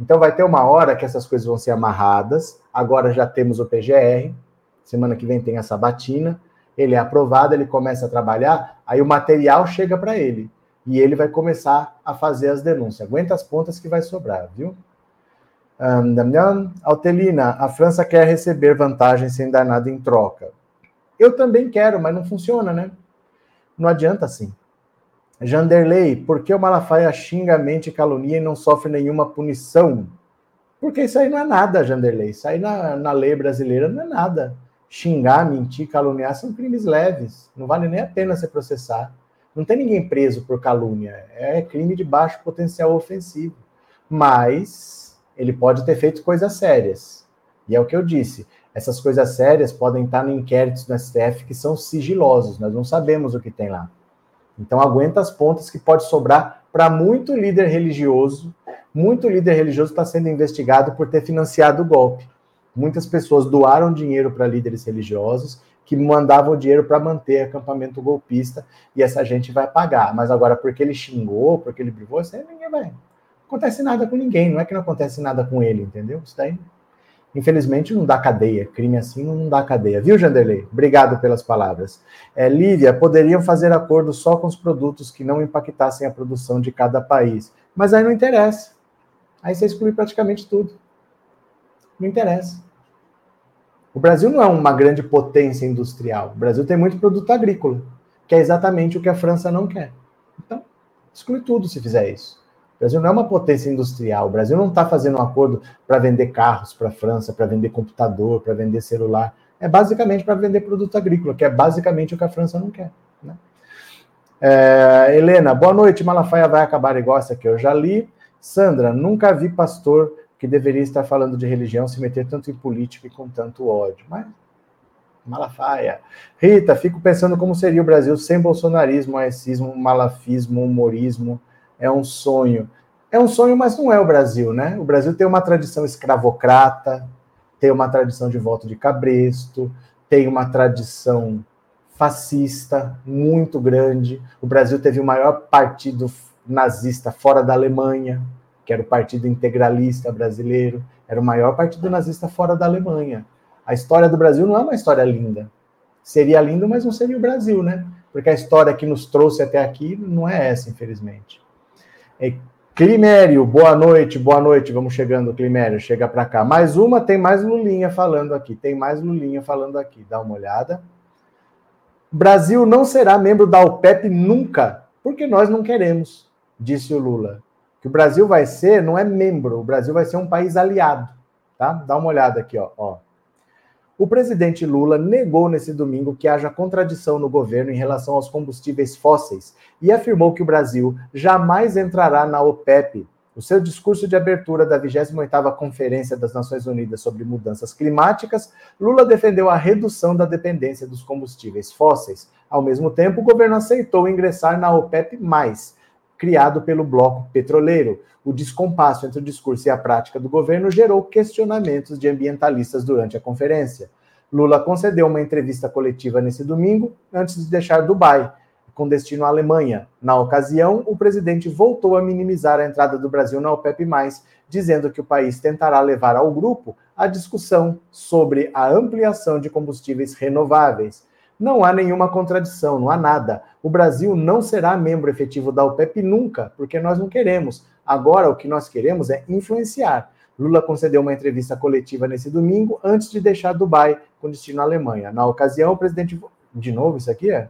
Então vai ter uma hora que essas coisas vão ser amarradas. Agora já temos o PGR, semana que vem tem a sabatina. Ele é aprovado, ele começa a trabalhar, aí o material chega para ele e ele vai começar a fazer as denúncias. Aguenta as pontas que vai sobrar, viu? Um, Altelina, a França quer receber vantagem sem dar nada em troca. Eu também quero, mas não funciona, né? Não adianta assim. Janderley, por que o Malafaia xinga, mente calunia e não sofre nenhuma punição? Porque isso aí não é nada, Janderley. Isso aí na, na lei brasileira não é nada. Xingar, mentir, caluniar são crimes leves. Não vale nem a pena se processar. Não tem ninguém preso por calúnia. É crime de baixo potencial ofensivo. Mas ele pode ter feito coisas sérias. E é o que eu disse. Essas coisas sérias podem estar no inquéritos no STF que são sigilosos. Nós não sabemos o que tem lá. Então aguenta as pontas que pode sobrar para muito líder religioso. Muito líder religioso está sendo investigado por ter financiado o golpe. Muitas pessoas doaram dinheiro para líderes religiosos que mandavam dinheiro para manter acampamento golpista e essa gente vai pagar. Mas agora, porque ele xingou, porque ele brigou, isso aí ninguém vai. Não acontece nada com ninguém, não é que não acontece nada com ele, entendeu? Isso daí Infelizmente não dá cadeia. Crime assim não dá cadeia. Viu, Janderley? Obrigado pelas palavras. É, Lívia, poderiam fazer acordo só com os produtos que não impactassem a produção de cada país. Mas aí não interessa. Aí você exclui praticamente tudo. Não interessa. O Brasil não é uma grande potência industrial. O Brasil tem muito produto agrícola, que é exatamente o que a França não quer. Então, exclui tudo se fizer isso. O Brasil não é uma potência industrial. O Brasil não está fazendo um acordo para vender carros para a França, para vender computador, para vender celular. É basicamente para vender produto agrícola, que é basicamente o que a França não quer. Né? É, Helena, boa noite. Malafaia vai acabar igual essa aqui. Eu já li. Sandra, nunca vi pastor que deveria estar falando de religião se meter tanto em política e com tanto ódio. Mas Malafaia. Rita, fico pensando como seria o Brasil sem bolsonarismo, aecismo, malafismo, humorismo é um sonho. É um sonho, mas não é o Brasil, né? O Brasil tem uma tradição escravocrata, tem uma tradição de voto de cabresto, tem uma tradição fascista muito grande. O Brasil teve o maior partido nazista fora da Alemanha, que era o Partido Integralista Brasileiro, era o maior partido nazista fora da Alemanha. A história do Brasil não é uma história linda. Seria lindo, mas não seria o Brasil, né? Porque a história que nos trouxe até aqui não é essa, infelizmente. É, Climério, boa noite, boa noite. Vamos chegando, Climério, chega para cá. Mais uma, tem mais Lulinha falando aqui. Tem mais Lulinha falando aqui. Dá uma olhada. Brasil não será membro da OPEP nunca, porque nós não queremos, disse o Lula. Que o Brasil vai ser, não é membro, o Brasil vai ser um país aliado, tá? Dá uma olhada aqui, ó. ó. O presidente Lula negou nesse domingo que haja contradição no governo em relação aos combustíveis fósseis e afirmou que o Brasil jamais entrará na OPEP. O seu discurso de abertura da 28ª Conferência das Nações Unidas sobre Mudanças Climáticas, Lula defendeu a redução da dependência dos combustíveis fósseis. Ao mesmo tempo, o governo aceitou ingressar na OPEP+, criado pelo bloco petroleiro. O descompasso entre o discurso e a prática do governo gerou questionamentos de ambientalistas durante a conferência. Lula concedeu uma entrevista coletiva nesse domingo, antes de deixar Dubai, com destino à Alemanha. Na ocasião, o presidente voltou a minimizar a entrada do Brasil na OPEP, dizendo que o país tentará levar ao grupo a discussão sobre a ampliação de combustíveis renováveis. Não há nenhuma contradição, não há nada. O Brasil não será membro efetivo da OPEP nunca, porque nós não queremos. Agora, o que nós queremos é influenciar. Lula concedeu uma entrevista coletiva nesse domingo, antes de deixar Dubai com destino à Alemanha. Na ocasião, o presidente De novo isso aqui é?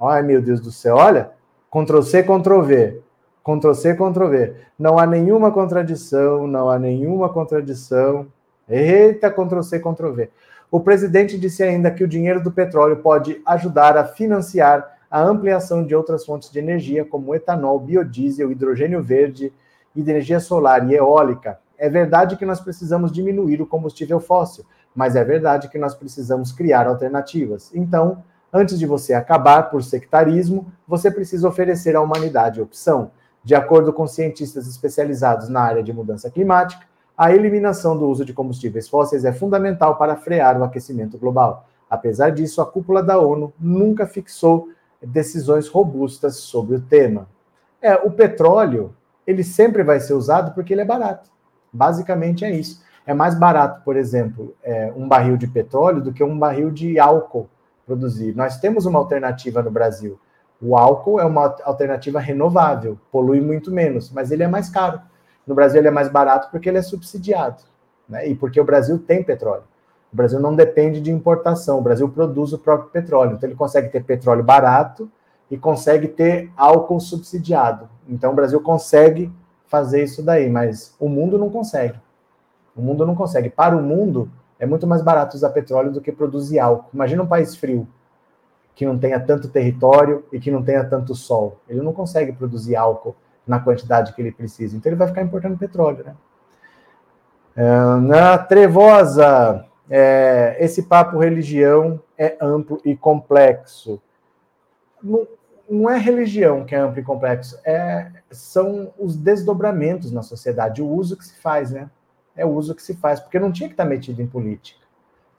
Ai, meu Deus do céu, olha. Ctrl C, Ctrl V. Ctrl C, Ctrl V. Não há nenhuma contradição, não há nenhuma contradição. Eita, Ctrl C, Ctrl V. O presidente disse ainda que o dinheiro do petróleo pode ajudar a financiar a ampliação de outras fontes de energia, como etanol, biodiesel, hidrogênio verde e de energia solar e eólica. É verdade que nós precisamos diminuir o combustível fóssil, mas é verdade que nós precisamos criar alternativas. Então, antes de você acabar por sectarismo, você precisa oferecer à humanidade opção. De acordo com cientistas especializados na área de mudança climática, a eliminação do uso de combustíveis fósseis é fundamental para frear o aquecimento global. Apesar disso, a cúpula da ONU nunca fixou decisões robustas sobre o tema. É, o petróleo, ele sempre vai ser usado porque ele é barato. Basicamente é isso. É mais barato, por exemplo, é, um barril de petróleo do que um barril de álcool produzir. Nós temos uma alternativa no Brasil. O álcool é uma alternativa renovável, polui muito menos, mas ele é mais caro. No Brasil ele é mais barato porque ele é subsidiado, né? E porque o Brasil tem petróleo. O Brasil não depende de importação, o Brasil produz o próprio petróleo. Então ele consegue ter petróleo barato e consegue ter álcool subsidiado. Então o Brasil consegue fazer isso daí, mas o mundo não consegue. O mundo não consegue. Para o mundo, é muito mais barato usar petróleo do que produzir álcool. Imagina um país frio, que não tenha tanto território e que não tenha tanto sol. Ele não consegue produzir álcool na quantidade que ele precisa. Então ele vai ficar importando petróleo, né? É, na trevosa, é, esse papo religião é amplo e complexo. Não, não, é religião que é amplo e complexo, é, são os desdobramentos na sociedade, o uso que se faz, né? É o uso que se faz, porque não tinha que estar metido em política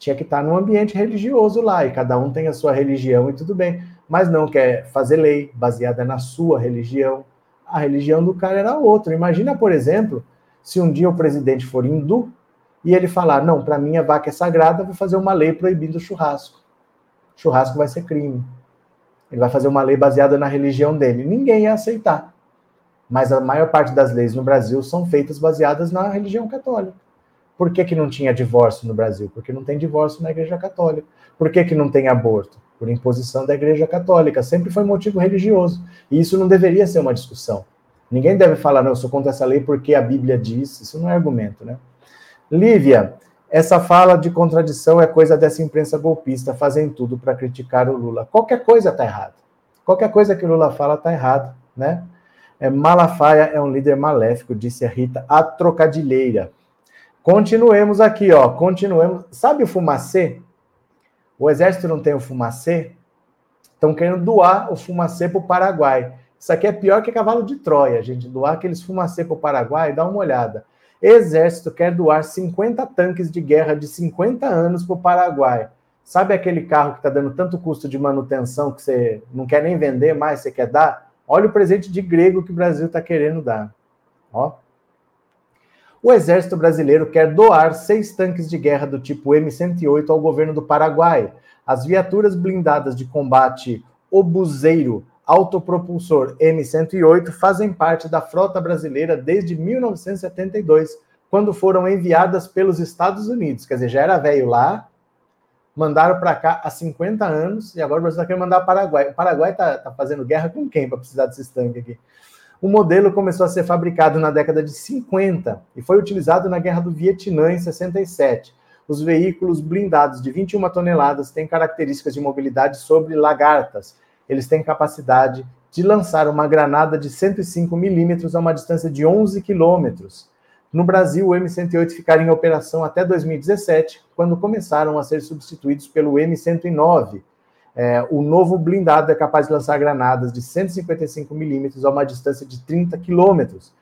tinha que estar num ambiente religioso lá, e cada um tem a sua religião e tudo bem, mas não quer fazer lei baseada na sua religião. A religião do cara era outra. Imagina, por exemplo, se um dia o presidente for hindu e ele falar: Não, para mim a vaca é sagrada, vou fazer uma lei proibindo o churrasco. Churrasco vai ser crime. Ele vai fazer uma lei baseada na religião dele. Ninguém ia aceitar. Mas a maior parte das leis no Brasil são feitas baseadas na religião católica. Por que, que não tinha divórcio no Brasil? Porque não tem divórcio na Igreja Católica. Por que, que não tem aborto? Por imposição da Igreja Católica. Sempre foi motivo religioso. E isso não deveria ser uma discussão. Ninguém deve falar, não, eu sou contra essa lei porque a Bíblia diz. Isso não é argumento, né? Lívia, essa fala de contradição é coisa dessa imprensa golpista, fazem tudo para criticar o Lula. Qualquer coisa está errada. Qualquer coisa que o Lula fala está errado, né? É, Malafaia é um líder maléfico, disse a Rita, a trocadilheira. Continuemos aqui, ó. Continuemos. Sabe o fumacê? O exército não tem o fumacê? Estão querendo doar o fumacê para o Paraguai. Isso aqui é pior que cavalo de Troia, gente. Doar aqueles fumacê para o Paraguai, dá uma olhada. Exército quer doar 50 tanques de guerra de 50 anos para o Paraguai. Sabe aquele carro que está dando tanto custo de manutenção que você não quer nem vender mais, você quer dar? Olha o presente de grego que o Brasil está querendo dar. Ó o Exército Brasileiro quer doar seis tanques de guerra do tipo M108 ao governo do Paraguai. As viaturas blindadas de combate obuseiro autopropulsor M108 fazem parte da frota brasileira desde 1972, quando foram enviadas pelos Estados Unidos. Quer dizer, já era velho lá, mandaram para cá há 50 anos e agora o Brasil está querendo mandar para o Paraguai. O Paraguai está tá fazendo guerra com quem para precisar desses tanques aqui? O modelo começou a ser fabricado na década de 50 e foi utilizado na Guerra do Vietnã em 67. Os veículos blindados de 21 toneladas têm características de mobilidade sobre lagartas. Eles têm capacidade de lançar uma granada de 105 milímetros a uma distância de 11 quilômetros. No Brasil, o M108 ficaria em operação até 2017, quando começaram a ser substituídos pelo M109, é, o novo blindado é capaz de lançar granadas de 155 milímetros a uma distância de 30 quilômetros.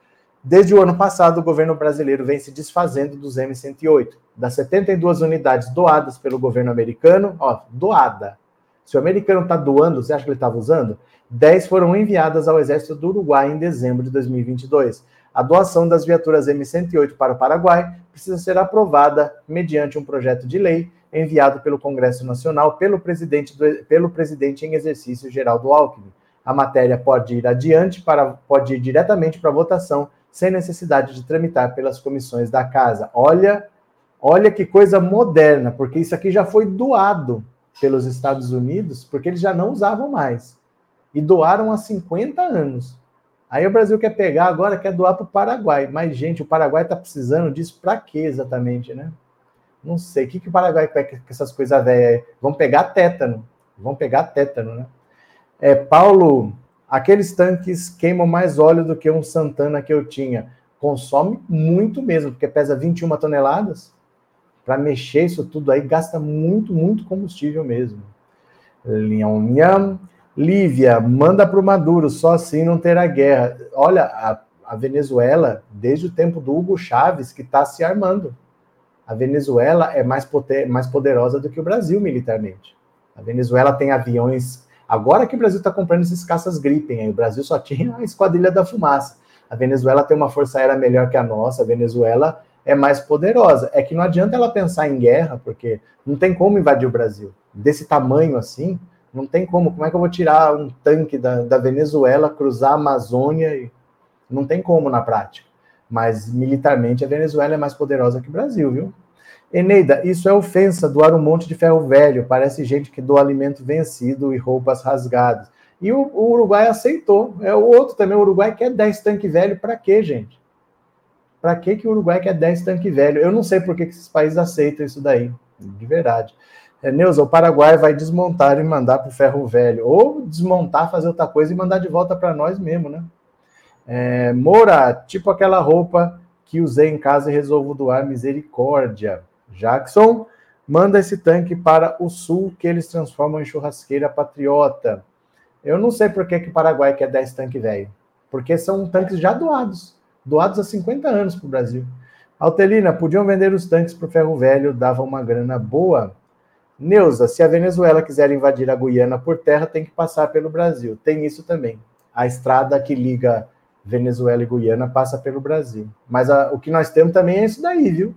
Desde o ano passado, o governo brasileiro vem se desfazendo dos M108. Das 72 unidades doadas pelo governo americano, ó, doada. Se o americano está doando, você acha que ele estava usando? 10 foram enviadas ao exército do Uruguai em dezembro de 2022. A doação das viaturas M108 para o Paraguai precisa ser aprovada mediante um projeto de lei enviado pelo Congresso Nacional pelo presidente, do, pelo presidente em exercício Geraldo Alckmin. A matéria pode ir adiante para pode ir diretamente para votação sem necessidade de tramitar pelas comissões da casa. Olha, olha que coisa moderna, porque isso aqui já foi doado. pelos Estados Unidos, porque eles já não usavam mais. E doaram há 50 anos. Aí o Brasil quer pegar agora, quer doar para o Paraguai. Mas, gente, o Paraguai está precisando disso para quê exatamente, né? Não sei. O que, que o Paraguai quer com essas coisas velhas? Vão pegar tétano. Vão pegar tétano, né? É, Paulo, aqueles tanques queimam mais óleo do que um Santana que eu tinha. Consome muito mesmo, porque pesa 21 toneladas. Para mexer isso tudo aí, gasta muito, muito combustível mesmo. Linham, Lívia, manda para o Maduro, só assim não terá guerra. Olha, a, a Venezuela, desde o tempo do Hugo Chávez, que está se armando. A Venezuela é mais, poder, mais poderosa do que o Brasil militarmente. A Venezuela tem aviões. Agora que o Brasil está comprando esses caças Gripen, aí o Brasil só tinha a Esquadrilha da Fumaça. A Venezuela tem uma força aérea melhor que a nossa. A Venezuela é mais poderosa. É que não adianta ela pensar em guerra, porque não tem como invadir o Brasil. Desse tamanho assim, não tem como. Como é que eu vou tirar um tanque da, da Venezuela, cruzar a Amazônia? E... Não tem como na prática. Mas militarmente a Venezuela é mais poderosa que o Brasil, viu? Eneida, isso é ofensa doar um monte de ferro velho. Parece gente que doa alimento vencido e roupas rasgadas. E o, o Uruguai aceitou. É o outro também. O Uruguai quer 10 tanques velho para quê, gente? Para que, que o Uruguai quer 10 tanques velho? Eu não sei por que, que esses países aceitam isso daí. De verdade. É, Neuza, o Paraguai vai desmontar e mandar para o ferro velho. Ou desmontar, fazer outra coisa e mandar de volta para nós mesmo, né? É, Moura, tipo aquela roupa que usei em casa e resolvo doar misericórdia. Jackson, manda esse tanque para o sul que eles transformam em churrasqueira patriota. Eu não sei por que, que o Paraguai quer 10 tanques velho. Porque são tanques já doados. Doados há 50 anos para o Brasil. Altelina, podiam vender os tanques para o ferro velho, dava uma grana boa. Neuza, se a Venezuela quiser invadir a Guiana por terra, tem que passar pelo Brasil. Tem isso também. A estrada que liga Venezuela e Guiana passa pelo Brasil. Mas a, o que nós temos também é isso daí, viu?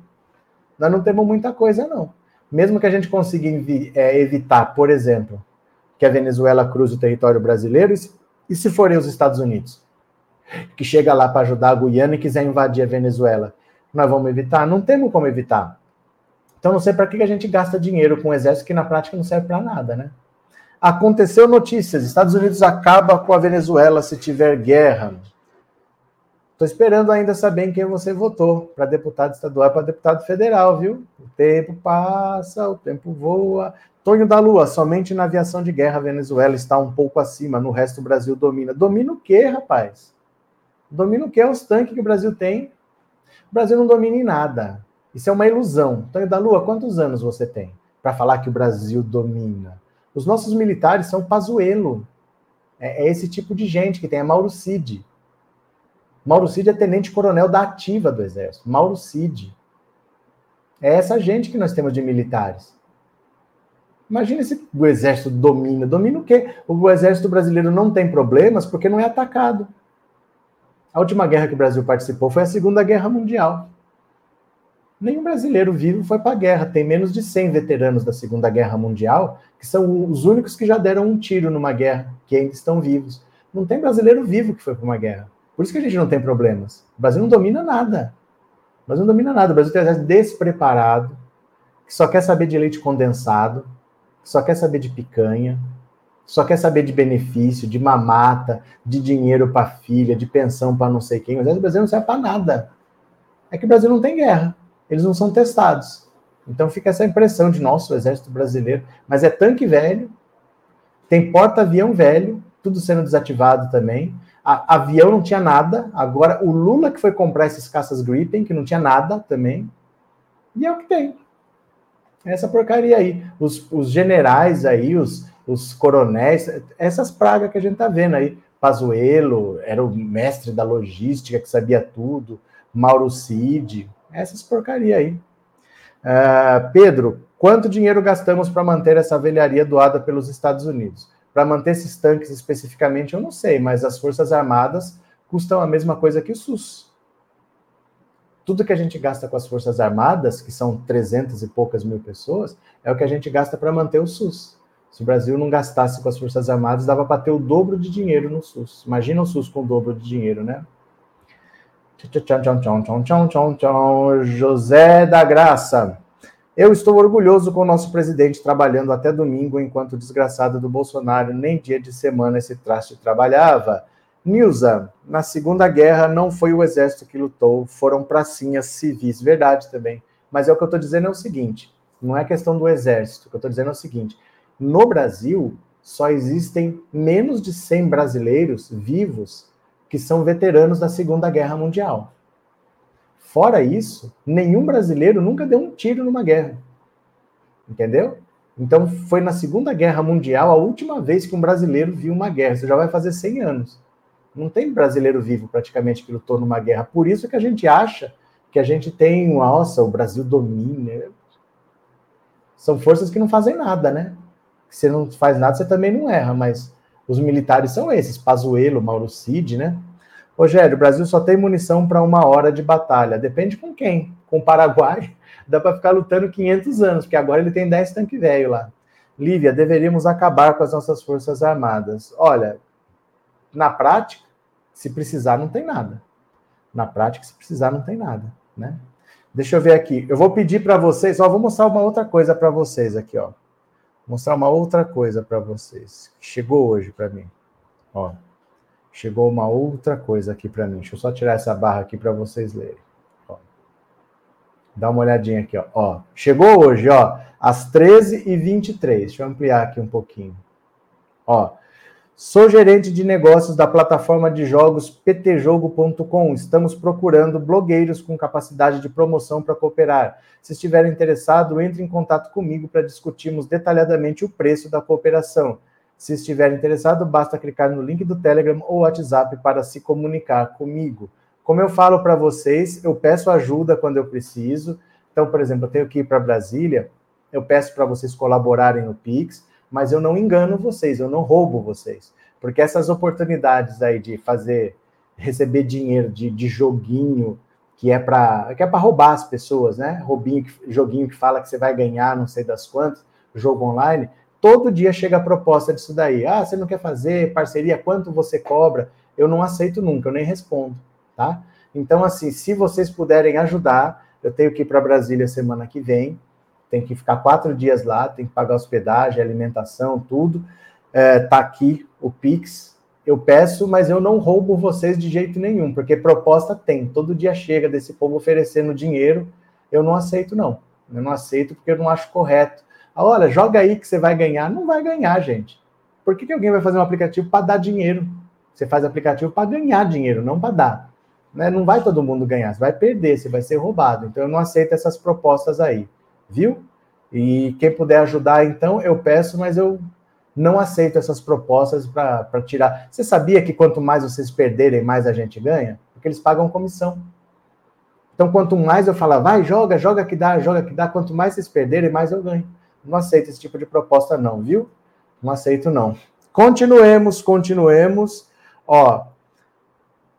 Nós não temos muita coisa, não. Mesmo que a gente consiga é, evitar, por exemplo, que a Venezuela cruze o território brasileiro, e se, e se forem os Estados Unidos? Que chega lá para ajudar a Guiana e quiser invadir a Venezuela. Nós vamos evitar? Não temos como evitar. Então não sei para que a gente gasta dinheiro com um exército que na prática não serve para nada, né? Aconteceu notícias: Estados Unidos acaba com a Venezuela se tiver guerra. Estou esperando ainda saber em quem você votou para deputado estadual e para deputado federal, viu? O tempo passa, o tempo voa. Tonho da Lua, somente na aviação de guerra a Venezuela está um pouco acima, no resto o Brasil domina. Domina o quê, rapaz? Domina o quê? Os tanques que o Brasil tem. O Brasil não domina em nada. Isso é uma ilusão. Tonho da Lua, quantos anos você tem para falar que o Brasil domina? Os nossos militares são Pazuello. É, é, esse tipo de gente que tem. É Mauro Cid. Mauro Cid é tenente-coronel da ativa do Exército. Mauro Cid. É essa gente que nós temos de militares. Imagina se o Exército domina. Domina o quê? O Exército brasileiro não tem problemas porque não é atacado. A última guerra que o Brasil participou foi a Segunda Guerra Mundial. Nenhum brasileiro vivo foi para a guerra. Tem menos de 100 veteranos da Segunda Guerra Mundial, que são os únicos que já deram um tiro numa guerra, que ainda estão vivos. Não tem brasileiro vivo que foi para uma guerra. Por isso que a gente não tem problemas. O Brasil não domina nada. O Brasil não domina nada. O Brasil tem um exército despreparado, que só quer saber de leite condensado, que só quer saber de picanha, só quer saber de benefício, de mamata, de dinheiro para filha, de pensão para não sei quem. O exército brasileiro não serve para nada. É que o Brasil não tem guerra eles não são testados. Então fica essa impressão de nosso exército brasileiro, mas é tanque velho, tem porta-avião velho, tudo sendo desativado também. A, avião não tinha nada. Agora o Lula que foi comprar esses caças Gripen, que não tinha nada também. E é o que tem. Essa porcaria aí. Os, os generais aí, os, os coronéis, essas pragas que a gente tá vendo aí. Pazuello era o mestre da logística que sabia tudo. Mauro Cid, essas porcaria aí. Uh, Pedro, quanto dinheiro gastamos para manter essa velharia doada pelos Estados Unidos? Para manter esses tanques especificamente, eu não sei, mas as Forças Armadas custam a mesma coisa que o SUS. Tudo que a gente gasta com as Forças Armadas, que são 300 e poucas mil pessoas, é o que a gente gasta para manter o SUS. Se o Brasil não gastasse com as Forças Armadas, dava para ter o dobro de dinheiro no SUS. Imagina o SUS com o dobro de dinheiro, né? José da Graça. Eu estou orgulhoso com o nosso presidente trabalhando até domingo, enquanto o desgraçado do Bolsonaro nem dia de semana esse traste trabalhava. Nilza, na Segunda Guerra não foi o exército que lutou, foram pracinhas civis. Verdade também. Mas é o que eu estou dizendo é o seguinte: não é questão do exército. O que eu estou dizendo é o seguinte: no Brasil, só existem menos de 100 brasileiros vivos que são veteranos da Segunda Guerra Mundial. Fora isso, nenhum brasileiro nunca deu um tiro numa guerra. Entendeu? Então, foi na Segunda Guerra Mundial a última vez que um brasileiro viu uma guerra. Isso já vai fazer 100 anos. Não tem brasileiro vivo praticamente que lutou numa guerra. Por isso que a gente acha que a gente tem, nossa, o Brasil domina. São forças que não fazem nada, né? Se não faz nada, você também não erra, mas os militares são esses, Pazuello, Mauro Cid, né? Rogério, o Brasil só tem munição para uma hora de batalha. Depende com quem. Com o Paraguai, dá para ficar lutando 500 anos, porque agora ele tem 10 tanques velho lá. Lívia, deveríamos acabar com as nossas forças armadas. Olha, na prática, se precisar, não tem nada. Na prática, se precisar, não tem nada, né? Deixa eu ver aqui. Eu vou pedir para vocês, ó, vou mostrar uma outra coisa para vocês aqui, ó mostrar uma outra coisa para vocês. Chegou hoje para mim. Ó, chegou uma outra coisa aqui para mim. Deixa eu só tirar essa barra aqui para vocês lerem. Ó. Dá uma olhadinha aqui, ó. ó. Chegou hoje, ó, às 13h23. Deixa eu ampliar aqui um pouquinho. Ó, Sou gerente de negócios da plataforma de jogos ptjogo.com. Estamos procurando blogueiros com capacidade de promoção para cooperar. Se estiver interessado, entre em contato comigo para discutirmos detalhadamente o preço da cooperação. Se estiver interessado, basta clicar no link do Telegram ou WhatsApp para se comunicar comigo. Como eu falo para vocês, eu peço ajuda quando eu preciso. Então, por exemplo, eu tenho que ir para Brasília, eu peço para vocês colaborarem no Pix mas eu não engano vocês, eu não roubo vocês. Porque essas oportunidades aí de fazer, receber dinheiro de, de joguinho que é para que é para roubar as pessoas, né? Robinho, joguinho que fala que você vai ganhar, não sei das quantas, jogo online. Todo dia chega a proposta disso daí. Ah, você não quer fazer parceria? Quanto você cobra? Eu não aceito nunca, eu nem respondo, tá? Então, assim, se vocês puderem ajudar, eu tenho que ir para Brasília semana que vem tem que ficar quatro dias lá, tem que pagar hospedagem, alimentação, tudo. É, tá aqui o Pix. Eu peço, mas eu não roubo vocês de jeito nenhum, porque proposta tem. Todo dia chega desse povo oferecendo dinheiro. Eu não aceito, não. Eu não aceito porque eu não acho correto. Ah, olha, joga aí que você vai ganhar. Não vai ganhar, gente. Por que, que alguém vai fazer um aplicativo para dar dinheiro? Você faz aplicativo para ganhar dinheiro, não para dar. Né? Não vai todo mundo ganhar, você vai perder, você vai ser roubado. Então eu não aceito essas propostas aí viu? E quem puder ajudar, então, eu peço, mas eu não aceito essas propostas para tirar. Você sabia que quanto mais vocês perderem, mais a gente ganha? Porque eles pagam comissão. Então, quanto mais eu falar, vai, joga, joga que dá, joga que dá, quanto mais vocês perderem, mais eu ganho. Não aceito esse tipo de proposta, não, viu? Não aceito, não. Continuemos, continuemos. Ó,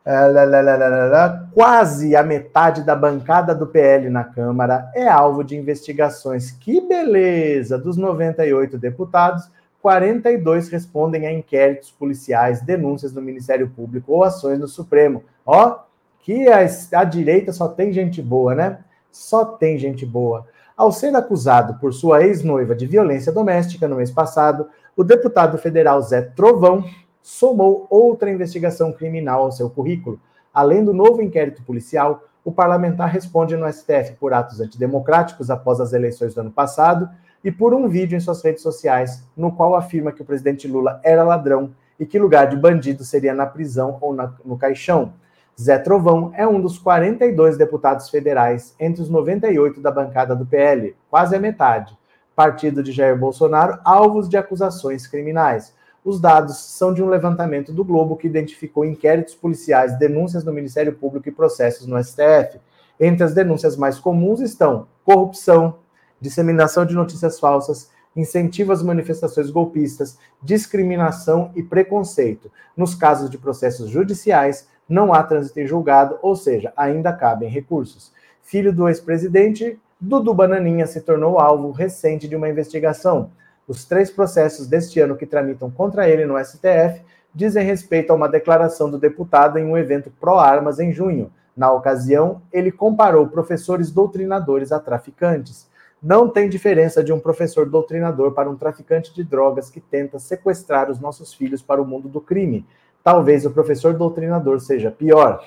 ah, quase a metade da bancada do PL na Câmara é alvo de investigações. Que beleza! Dos 98 deputados, 42 respondem a inquéritos policiais, denúncias do Ministério Público ou ações no Supremo. Ó, que a, a direita só tem gente boa, né? Só tem gente boa. Ao ser acusado por sua ex-noiva de violência doméstica no mês passado, o deputado federal Zé Trovão somou outra investigação criminal ao seu currículo. Além do novo inquérito policial, o parlamentar responde no STF por atos antidemocráticos após as eleições do ano passado e por um vídeo em suas redes sociais, no qual afirma que o presidente Lula era ladrão e que lugar de bandido seria na prisão ou na, no caixão. Zé Trovão é um dos 42 deputados federais entre os 98 da bancada do PL, quase a metade, partido de Jair Bolsonaro, alvos de acusações criminais. Os dados são de um levantamento do Globo que identificou inquéritos policiais, denúncias no Ministério Público e processos no STF. Entre as denúncias mais comuns estão corrupção, disseminação de notícias falsas, incentivo às manifestações golpistas, discriminação e preconceito. Nos casos de processos judiciais, não há trânsito em julgado, ou seja, ainda cabem recursos. Filho do ex-presidente, Dudu Bananinha se tornou alvo recente de uma investigação. Os três processos deste ano que tramitam contra ele no STF dizem respeito a uma declaração do deputado em um evento pró-armas em junho. Na ocasião, ele comparou professores doutrinadores a traficantes. Não tem diferença de um professor doutrinador para um traficante de drogas que tenta sequestrar os nossos filhos para o mundo do crime. Talvez o professor doutrinador seja pior.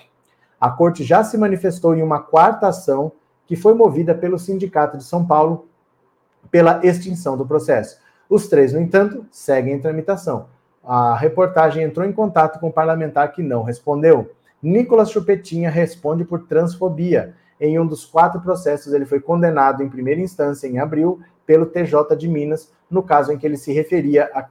A corte já se manifestou em uma quarta ação que foi movida pelo Sindicato de São Paulo pela extinção do processo. Os três, no entanto, seguem em tramitação. A reportagem entrou em contato com o parlamentar que não respondeu. Nicolas Chupetinha responde por transfobia. Em um dos quatro processos, ele foi condenado em primeira instância em abril pelo TJ de Minas, no caso em que ele se referia à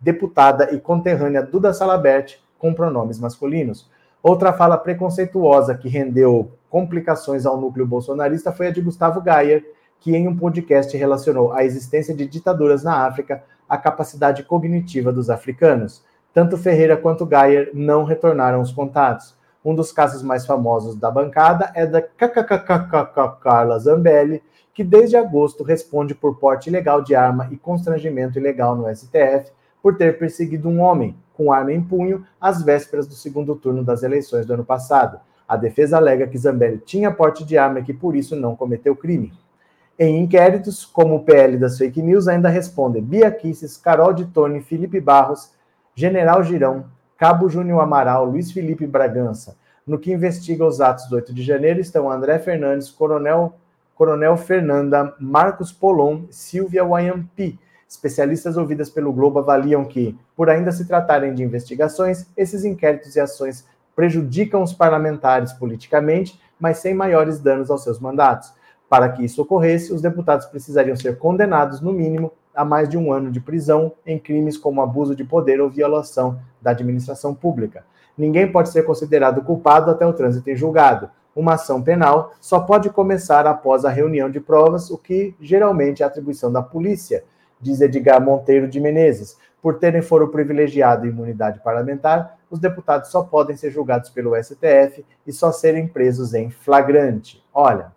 deputada e conterrânea Duda Salabert com pronomes masculinos. Outra fala preconceituosa que rendeu complicações ao núcleo bolsonarista foi a de Gustavo Gayer, que em um podcast relacionou a existência de ditaduras na África à capacidade cognitiva dos africanos. Tanto Ferreira quanto Gayer não retornaram os contatos. Um dos casos mais famosos da bancada é da KKKKK Carla Zambelli, que desde agosto responde por porte ilegal de arma e constrangimento ilegal no STF por ter perseguido um homem com arma em punho às vésperas do segundo turno das eleições do ano passado. A defesa alega que Zambelli tinha porte de arma e que por isso não cometeu crime. Em inquéritos, como o PL das fake news, ainda respondem Bia Kisses, Carol de Tone, Felipe Barros, General Girão, Cabo Júnior Amaral, Luiz Felipe Bragança. No que investiga os atos do 8 de janeiro estão André Fernandes, Coronel, Coronel Fernanda, Marcos Polon, Silvia Wayampi. Especialistas ouvidas pelo Globo avaliam que, por ainda se tratarem de investigações, esses inquéritos e ações prejudicam os parlamentares politicamente, mas sem maiores danos aos seus mandatos. Para que isso ocorresse, os deputados precisariam ser condenados, no mínimo, a mais de um ano de prisão em crimes como abuso de poder ou violação da administração pública. Ninguém pode ser considerado culpado até o trânsito em julgado. Uma ação penal só pode começar após a reunião de provas, o que geralmente é atribuição da polícia, diz Edgar Monteiro de Menezes. Por terem foro privilegiado e imunidade parlamentar, os deputados só podem ser julgados pelo STF e só serem presos em flagrante. Olha,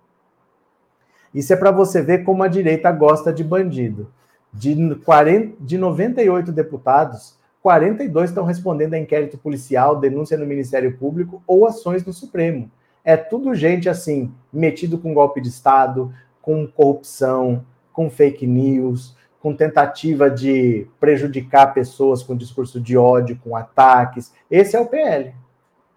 isso é para você ver como a direita gosta de bandido. De, 40, de 98 deputados, 42 estão respondendo a inquérito policial, denúncia no Ministério Público ou ações no Supremo. É tudo gente assim, metido com golpe de Estado, com corrupção, com fake news, com tentativa de prejudicar pessoas com discurso de ódio, com ataques. Esse é o PL.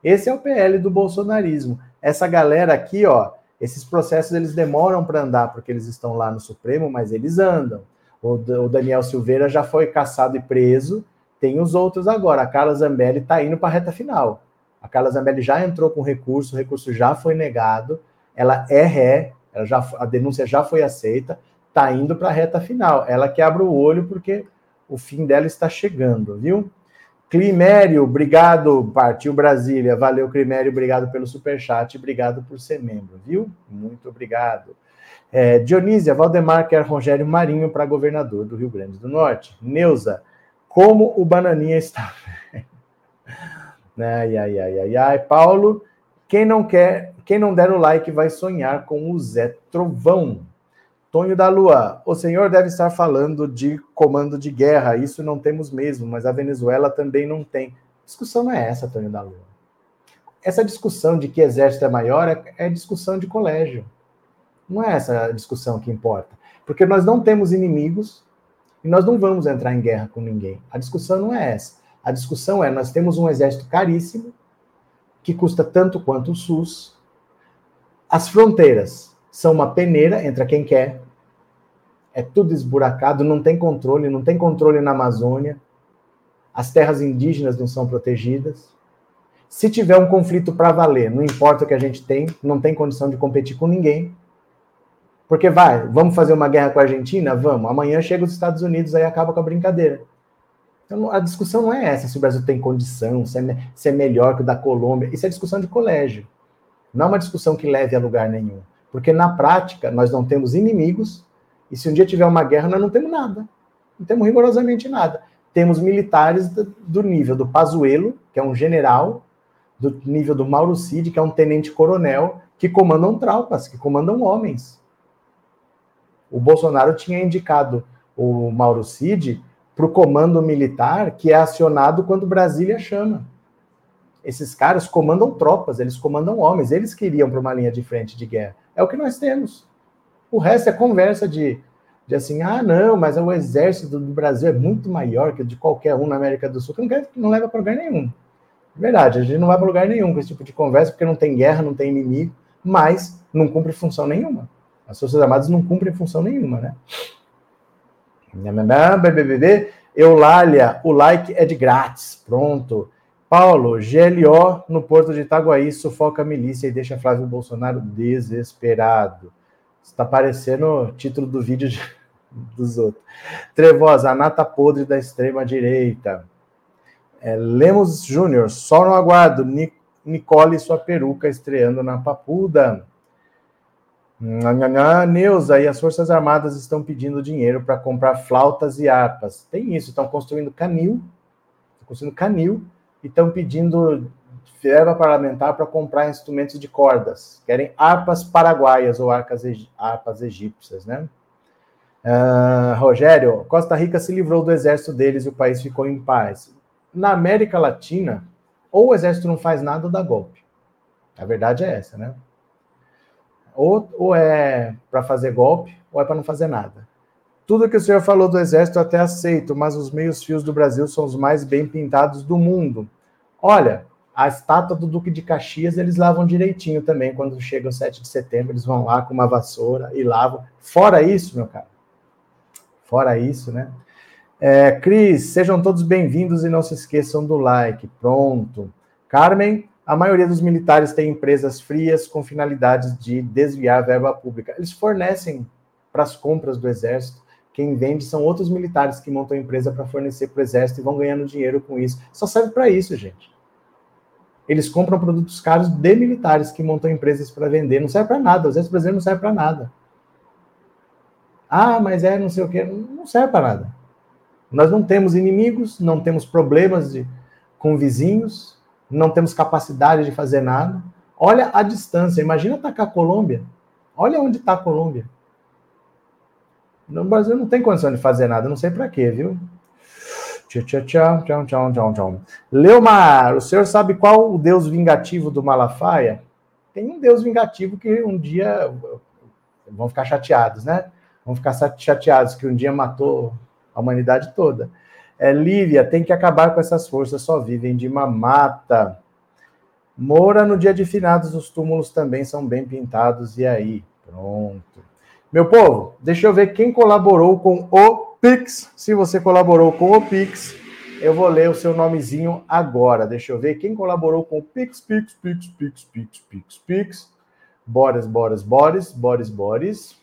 Esse é o PL do bolsonarismo. Essa galera aqui, ó, esses processos eles demoram para andar porque eles estão lá no Supremo, mas eles andam. O, o Daniel Silveira já foi caçado e preso, tem os outros agora. A Carla Zambelli está indo para a reta final. A Carla Zambelli já entrou com recurso, o recurso já foi negado, ela é ré, ela já, a denúncia já foi aceita, está indo para a reta final. Ela que abre o olho porque o fim dela está chegando, viu? Climério, obrigado, partiu Brasília. Valeu, Climério, obrigado pelo superchat, obrigado por ser membro, viu? Muito obrigado. É, Dionísia, Valdemar quer Rogério Marinho para governador do Rio Grande do Norte. Neuza, como o Bananinha está. ai, ai, ai, ai, ai. Paulo, quem não quer, quem não der o like vai sonhar com o Zé Trovão. Tonho da Lua, o senhor deve estar falando de comando de guerra, isso não temos mesmo, mas a Venezuela também não tem. A discussão não é essa, Tonho da Lua. Essa discussão de que exército é maior é, é discussão de colégio. Não é essa discussão que importa. Porque nós não temos inimigos e nós não vamos entrar em guerra com ninguém. A discussão não é essa. A discussão é: nós temos um exército caríssimo, que custa tanto quanto o SUS. As fronteiras são uma peneira, entra quem quer, é tudo esburacado, não tem controle, não tem controle na Amazônia, as terras indígenas não são protegidas. Se tiver um conflito para valer, não importa o que a gente tem, não tem condição de competir com ninguém. Porque vai, vamos fazer uma guerra com a Argentina? Vamos. Amanhã chega os Estados Unidos, aí acaba com a brincadeira. Então a discussão não é essa, se o Brasil tem condição, se é, se é melhor que o da Colômbia. Isso é discussão de colégio. Não é uma discussão que leve a lugar nenhum. Porque na prática, nós não temos inimigos, e se um dia tiver uma guerra, nós não temos nada. Não temos rigorosamente nada. Temos militares do nível do Pazuello, que é um general, do nível do Mauro Cid, que é um tenente-coronel, que comandam tropas, que comandam homens. O Bolsonaro tinha indicado o Mauro Cid para o comando militar que é acionado quando Brasília chama. Esses caras comandam tropas, eles comandam homens, eles queriam para uma linha de frente de guerra. É o que nós temos. O resto é conversa de, de assim, ah, não, mas o exército do Brasil é muito maior que o de qualquer um na América do Sul, que não, quer, não leva para lugar nenhum. Verdade, a gente não vai para lugar nenhum com esse tipo de conversa, porque não tem guerra, não tem inimigo, mas não cumpre função nenhuma. As Forças Armadas não cumprem função nenhuma, né? BBB, Eulália, o like é de grátis. Pronto. Paulo, GLO no porto de Itaguaí sufoca a milícia e deixa Flávio Bolsonaro desesperado. Está parecendo o título do vídeo de, dos outros. Trevosa, a nata podre da extrema-direita. É, Lemos Júnior, só no aguardo. Nicole e sua peruca estreando na Papuda. Neuza e as Forças Armadas estão pedindo dinheiro para comprar flautas e harpas. Tem isso, estão construindo canil, estão construindo canil e estão pedindo verba parlamentar para comprar instrumentos de cordas. Querem harpas paraguaias ou harpas, egípcias, né? Uh, Rogério, Costa Rica se livrou do exército deles e o país ficou em paz. Na América Latina, ou o exército não faz nada ou dá golpe. A verdade é essa, né? Ou, ou é para fazer golpe, ou é para não fazer nada. Tudo que o senhor falou do exército até aceito, mas os meios fios do Brasil são os mais bem pintados do mundo. Olha, a estátua do Duque de Caxias eles lavam direitinho também. Quando chega o 7 de setembro, eles vão lá com uma vassoura e lavam. Fora isso, meu cara. Fora isso, né? É, Cris, sejam todos bem-vindos e não se esqueçam do like. Pronto. Carmen, a maioria dos militares tem empresas frias com finalidades de desviar verba pública. Eles fornecem para as compras do exército. Quem vende são outros militares que montam empresa para fornecer para o exército e vão ganhando dinheiro com isso. Só serve para isso, gente. Eles compram produtos caros de militares que montam empresas para vender. Não serve para nada. O exército brasileiro não serve para nada. Ah, mas é não sei o quê. Não serve para nada. Nós não temos inimigos, não temos problemas de, com vizinhos, não temos capacidade de fazer nada. Olha a distância. Imagina atacar a Colômbia. Olha onde está a Colômbia. No Brasil não tem condição de fazer nada, não sei para quê, viu? Tchau, tchau, tchau, tchau, tchau, tchau. Leomar, o senhor sabe qual o deus vingativo do Malafaia? Tem um deus vingativo que um dia vão ficar chateados, né? Vão ficar chateados que um dia matou a humanidade toda. É, Lívia, tem que acabar com essas forças, só vivem de mamata. Moura, no dia de finados, os túmulos também são bem pintados, e aí? Pronto. Meu povo, deixa eu ver quem colaborou com o Pix. Se você colaborou com o Pix, eu vou ler o seu nomezinho agora. Deixa eu ver quem colaborou com o Pix, Pix, Pix, Pix, Pix, Pix, Pix. Boris, Boris, Boris, Boris, Boris.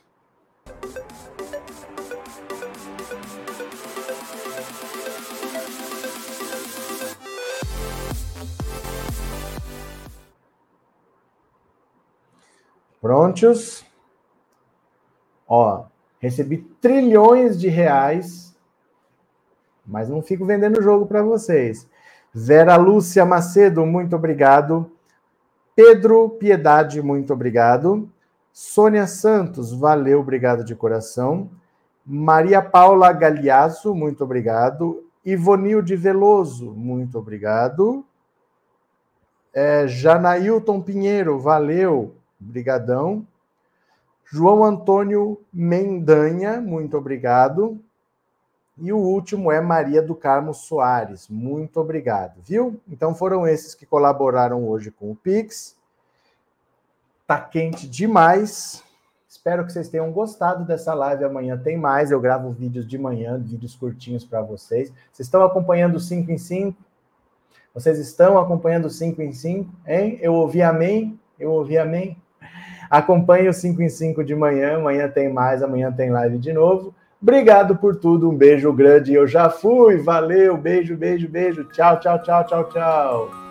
Prontos? Ó, recebi trilhões de reais, mas não fico vendendo o jogo para vocês. Vera Lúcia Macedo, muito obrigado. Pedro Piedade, muito obrigado. Sônia Santos, valeu, obrigado de coração. Maria Paula Galiasso, muito obrigado. Ivonilde Veloso, muito obrigado. É, Janailton Pinheiro, valeu. Brigadão. João Antônio Mendanha, muito obrigado. E o último é Maria do Carmo Soares, muito obrigado, viu? Então foram esses que colaboraram hoje com o Pix. Tá quente demais. Espero que vocês tenham gostado dessa live. Amanhã tem mais. Eu gravo vídeos de manhã, vídeos curtinhos para vocês. Vocês estão acompanhando 5 em 5? Vocês estão acompanhando 5 em 5? Hein? Eu ouvi amém? Eu ouvi amém? Acompanhe o 5 em 5 de manhã. Amanhã tem mais, amanhã tem live de novo. Obrigado por tudo. Um beijo grande. Eu já fui. Valeu. Beijo, beijo, beijo. Tchau, tchau, tchau, tchau, tchau.